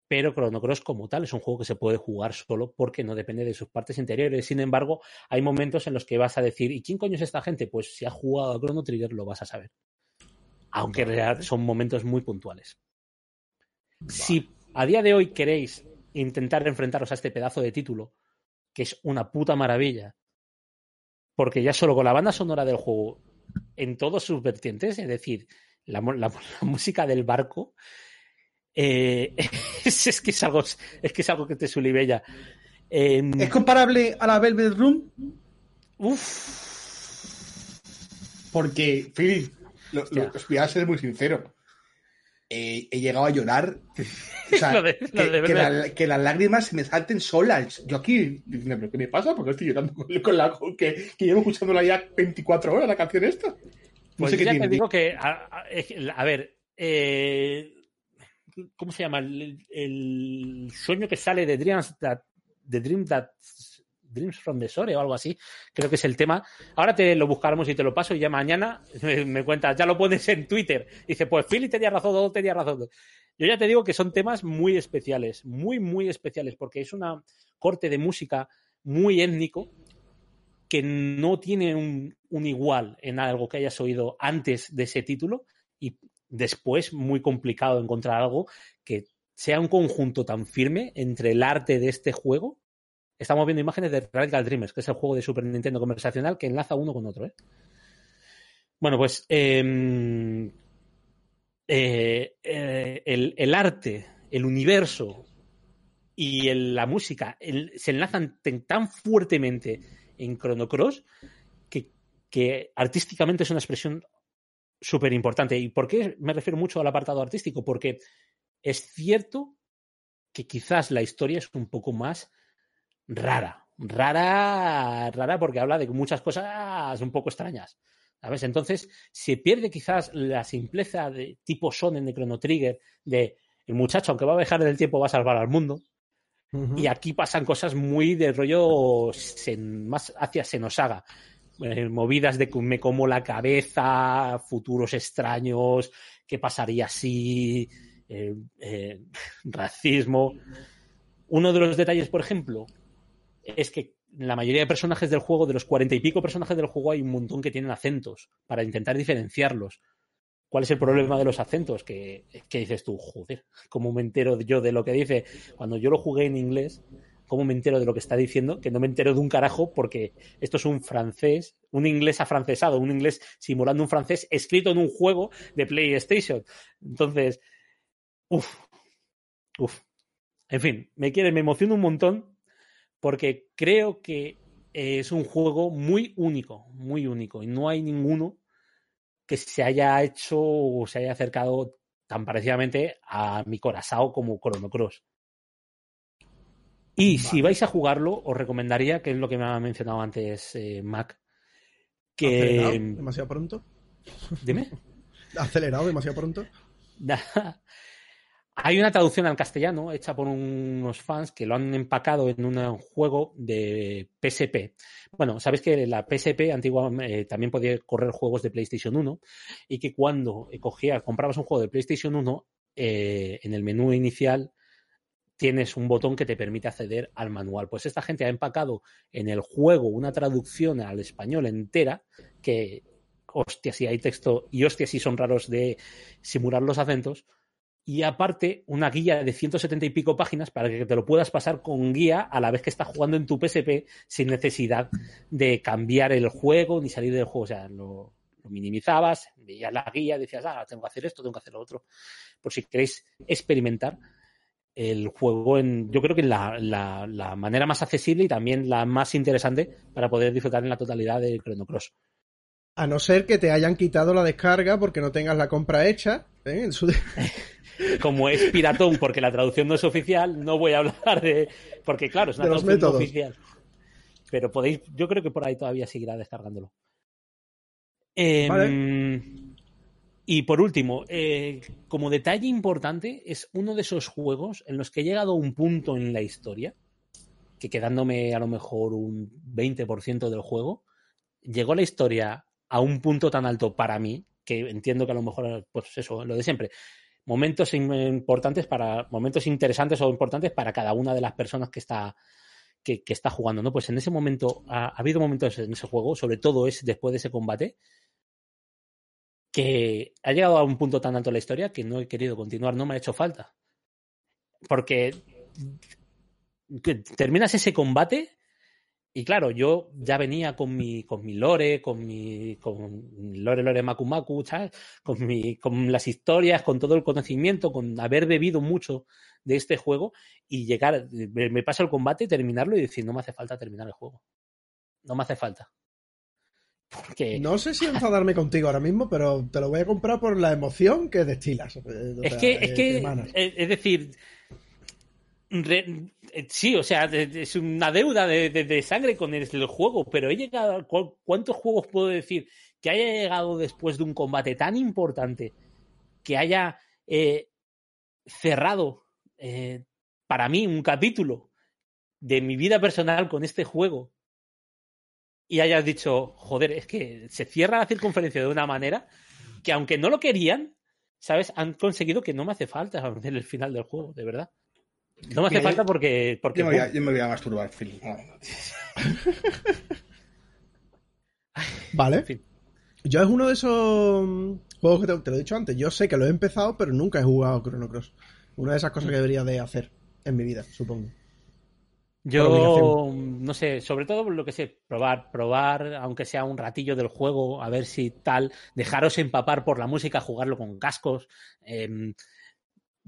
pero Chrono Cross como tal es un juego que se puede jugar solo porque no depende de sus partes interiores. Sin embargo, hay momentos en los que vas a decir, ¿y quién coño es esta gente? Pues si has jugado a Chrono Trigger lo vas a saber. Aunque en realidad son momentos muy puntuales. Si a día de hoy queréis intentar enfrentaros a este pedazo de título, que es una puta maravilla, porque ya solo con la banda sonora del juego, en todas sus vertientes, es decir, la, mu- la- la música del barco eh, es, es que es algo, es que es algo que te sulibella. Eh, ¿Es comparable a la Velvet Room? uf, Porque, Philip, lo, lo- os voy a ser muy sincero. Eh, he llegado a llorar. O sea, Lo de- que, lo de que verdad. la- que las lágrimas se me salten solas. Yo aquí diciendo, ¿pero qué me pasa? Porque estoy llorando con, con la con que, que llevo escuchándola ya 24 horas la canción esta. No Pues sé qué ya tiene. te digo que, a, ver, eh, ¿cómo se llama? El, el sueño que sale de Dreams That, de Dream That, Dreams from the Shore o algo así, creo que es el tema. Ahora te lo buscaremos y te lo paso y ya mañana me, cuentas, ya lo pones en Twitter. Dice, pues Philly tenía razón, todo tenía razón. Yo ya te digo que son temas muy especiales, muy, muy especiales, porque es una corte de música muy étnico que no tiene un igual en algo que hayas oído antes de ese título y después muy complicado encontrar algo que sea un conjunto tan firme entre el arte de este juego. Estamos viendo imágenes de Radical Dreamers, que es el juego de Super Nintendo conversacional que enlaza uno con otro. ¿eh? Bueno, pues eh, eh, eh, el, arte, el universo y la música se enlazan tan fuertemente en Chrono Cross que, que artísticamente es una expresión súper importante. ¿Y por qué me refiero mucho al apartado artístico? Porque es cierto que quizás la historia es un poco más rara. Rara, rara porque habla de muchas cosas un poco extrañas. ¿Sabes? Entonces, se pierde quizás la simpleza de tipo Sonen de Chrono Trigger, de el muchacho, aunque va a viajar del tiempo, va a salvar al mundo. Y aquí pasan cosas muy de rollo sen- más hacia Senosaga. Eh, movidas de que me como la cabeza, futuros extraños, qué pasaría si, eh, eh, racismo. Uno de los detalles, por ejemplo, es que la mayoría de personajes del juego, de los cuarenta y pico personajes del juego, hay un montón que tienen acentos para intentar diferenciarlos. ¿Cuál es el problema de los acentos? Que, dices tú, joder, ¿cómo me entero yo de lo que dice? Cuando yo lo jugué en inglés, ¿cómo me entero de lo que está diciendo? Que no me entero de un carajo porque esto es un francés, un inglés afrancesado, un inglés simulando un francés escrito en un juego de PlayStation. Entonces, uff, uff. En fin, me quiere, me emociona un montón porque creo que es un juego muy único, muy único, y no hay ninguno que se haya hecho o se haya acercado tan parecidamente a mi corazón como Chrono Cross. Y si vais a jugarlo, os recomendaría, que es lo que me ha mencionado antes eh, Mac, ¿Acelerado? que... ¿Demasiado pronto? Dime. ¿Acelerado demasiado pronto? Hay una traducción al castellano hecha por unos fans que lo han empacado en un juego de PSP. Bueno, sabéis que la PSP antigua eh, también podía correr juegos de PlayStation 1 y que cuando cogía, comprabas un juego de PlayStation 1, eh, en el menú inicial tienes un botón que te permite acceder al manual. Pues esta gente ha empacado en el juego una traducción al español entera que, hostia, si hay texto y hostia, si son raros de simular los acentos. Y aparte, una guía de 170 y pico páginas para que te lo puedas pasar con guía a la vez que estás jugando en tu PSP sin necesidad de cambiar el juego ni salir del juego. O sea, lo, minimizabas, veías la guía, decías, ah, tengo que hacer esto, tengo que hacer lo otro. Por si queréis experimentar el juego en, yo creo que la, la, la manera más accesible y también la más interesante para poder disfrutar en la totalidad de Chrono Cross. A no ser que te hayan quitado la descarga porque no tengas la compra hecha. ¿eh? En su- Como es piratón porque la traducción no es oficial, no voy a hablar de. Porque, claro, es una traducción no oficial. Pero podéis, yo creo que por ahí todavía seguirá descargándolo. Em, Vale. Y por último, eh, como detalle importante, es uno de esos juegos en los que he llegado a un punto en la historia, que quedándome a lo mejor un 20% del juego, llegó la historia a un punto tan alto para mí, que entiendo que a lo mejor, pues eso, lo de siempre, momentos im- importantes para, momentos interesantes o importantes para cada una de las personas que está, que, que está jugando, ¿no? Pues en ese momento, ha, ha habido momentos en ese juego, sobre todo es después de ese combate, que ha llegado a un punto tan alto la historia que no he querido continuar, no me ha hecho falta. Porque que terminas ese combate Y claro, yo ya venía con mi, con mi lore, con mi, con mi lore lore maku maku, ¿sabes? Con mi, con las historias, con todo el conocimiento, con haber bebido mucho de este juego y llegar, me, me paso el combate y terminarlo y decir, no me hace falta terminar el juego. No me hace falta. Porque No sé si enfadarme contigo ahora mismo, pero te lo voy a comprar por la emoción que destilas. Eh, Es que, eh, es que, emanas. eh, es decir, eh, sí, o sea, es una deuda de, sangre con el, juego, pero he llegado, a- ¿cu- ¿cuántos juegos puedo decir que haya llegado después de un combate tan importante que haya eh, cerrado eh, para mí un capítulo de mi vida personal con este juego y hayas dicho, joder, es que se cierra la circunferencia de una manera que aunque no lo querían, ¿sabes? Han conseguido que no me hace falta ver el final del juego, de verdad. No me hace Mira, falta porque... porque Yo me, voy a, yo me voy a masturbar, Phil. Vale. En fin. Yo es uno de esos juegos que te, te lo he dicho antes. Yo sé que lo he empezado, pero nunca he jugado Chrono Cross. Una de esas cosas que debería de hacer en mi vida, supongo. Yo, no sé, sobre todo lo que sé, probar, probar, aunque sea un ratillo del juego, a ver si tal, dejaros empapar por la música, jugarlo con cascos, em,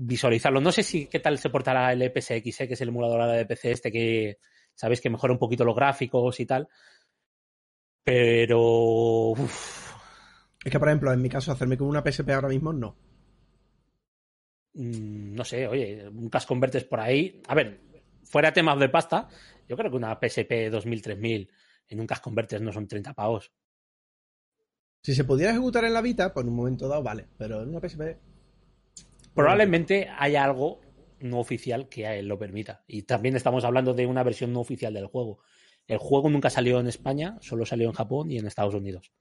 visualizarlo. No sé si qué tal se portará el EPSX, eh, que es el emulador ahora de PC este que sabéis que mejora un poquito los gráficos y tal. Pero uf, Es que, por ejemplo, en mi caso, hacerme con una PSP ahora mismo, no. mm, no sé, oye, un cash convertes por ahí. A ver, fuera temas de pasta, yo creo que una PSP 2000-3000 en un cash convertes no son 30 pavos. Si se pudiera ejecutar en la Vita, pues en un momento dado, vale. Pero en una PSP. Probablemente haya algo no oficial que a él lo permita. Y también estamos hablando de una versión no oficial del juego. El juego nunca salió en España, solo salió en Japón y en Estados Unidos.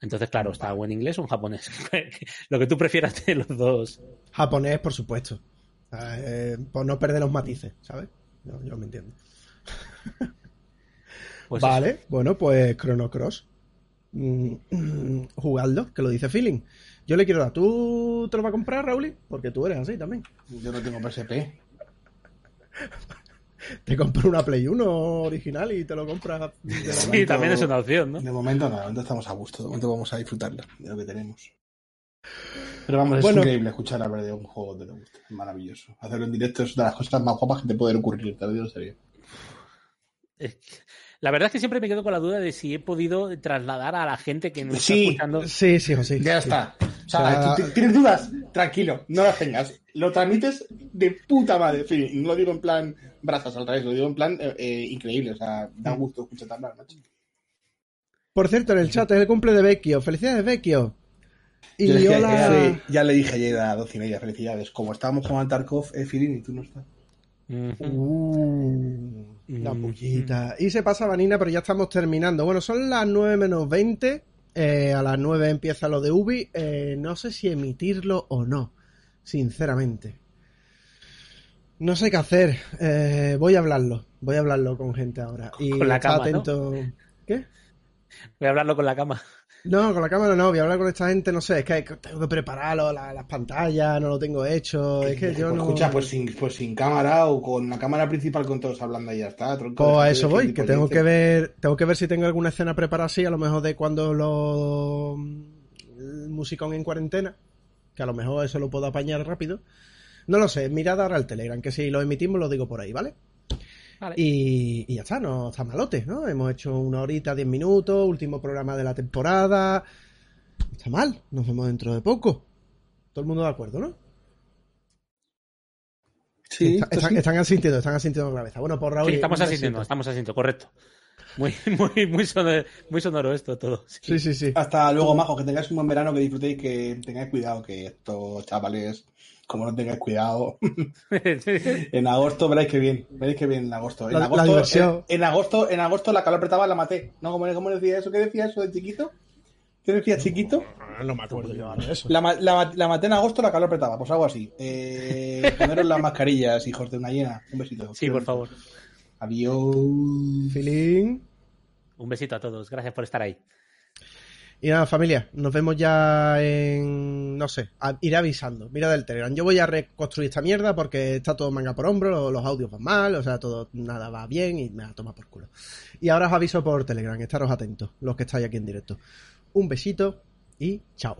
Entonces, claro, está o en inglés o en japonés. lo que tú prefieras de los dos. Japonés, por supuesto. Eh, por no perder los matices, ¿sabes? Yo, yo me entiendo. Pues vale, bueno, pues Chrono Cross. Mm, mm, jugadlo, que lo dice Feeling. Yo le quiero dar. ¿Tú te lo vas a comprar, Raúl? Porque tú eres así también. Yo no tengo PSP. Te compro una Play 1 original y te lo compras. de Sí, también es una opción, ¿no? De momento no, de momento estamos a gusto, de momento vamos a disfrutarlo de lo que tenemos. Pero vamos, es Bueno. increíble escuchar hablar de un juego te gusta, es maravilloso. Hacerlo en directo es de las cosas más guapas que te pueden ocurrir, te lo digo en serio. Es que- La verdad es que siempre me quedo con la duda de si he podido trasladar a la gente que nos Sí. está escuchando. Sí, sí, José. Ya sí. está. O O sea, sea- tú t- tienes dudas, tranquilo, no las tengas. Lo transmites de puta madre. Sí, no lo digo en plan brazos al revés, lo digo en plan eh, eh, increíble. O sea, da gusto escucharte hablar, macho. Por cierto, en el chat es el cumple de Vecchio. ¡Felicidades, Vecchio! Y Yo que- sí, ya le dije ayer a las doce y media, felicidades. Como estábamos jugando Tarkov, eh, y tú no estás. Uh, la Mm. pullita. Y se pasa Vanina, pero ya estamos terminando. Bueno, son las 9 menos 20. Eh, a las 9 empieza lo de Ubi. Eh, no sé si emitirlo o no, sinceramente. No sé qué hacer. Eh, voy a hablarlo. Voy a hablarlo con gente ahora. Y Con la cama, ¿no? atento. ¿Qué? Voy a hablarlo con la cama. No, con la cámara no, voy a hablar con esta gente, no sé, es que tengo que prepararlo, la- las pantallas, no lo tengo hecho, es que yo Pues no... Escucha, pues sin, pues sin cámara o con la cámara principal con todos hablando y ya está. tronco. Pues a eso voy, que tengo que ver, tengo que ver si tengo alguna escena preparada así, a lo mejor de cuando lo el musicón en cuarentena, que a lo mejor eso lo puedo apañar rápido. No lo sé, mirad ahora el Telegram, que si lo emitimos lo digo por ahí, ¿vale? Vale. Y, y ya está, no está malote, ¿no? Hemos hecho una horita, diez minutos, último programa de la temporada. Está mal, nos vemos dentro de poco. Todo el mundo de acuerdo, ¿no? Sí, Está- están, sí. están asintiendo, están asintiendo con la cabeza. Bueno, por Raúl. Sí, estamos besito. estamos asistiendo, correcto. Muy, muy, muy, sonoro, muy sonoro esto todo. sí. Sí, sí, sí. Hasta luego, majo, que tengáis un buen verano, que disfrutéis, que tengáis cuidado, que estos chavales, como no tengáis cuidado, en agosto veréis que bien, veréis que bien en agosto. En La- la agosto, diversión. En, en agosto, en agosto la calor apretaba la maté. ¿No? ¿Cómo, cómo decía eso? ¿Qué decía eso de chiquito? ¿Qué decía chiquito? No me acuerdo yo de eso. La, la, la maté en agosto, la calor apretaba, pues algo así. Eh, poneros las mascarillas, hijos de una hiena. Un besito. Sí, por favor. Adiós. Filín. Un besito a todos, gracias por estar ahí. Y nada, familia, nos vemos ya en. No sé, a- iré avisando. Mira del Telegram. Yo voy a reconstruir esta mierda porque está todo manga por hombro, los audios van mal, o sea, todo, nada va bien y me la toma por culo. Y ahora os aviso por Telegram, estaros atentos, los que estáis aquí en directo. Un besito y chao.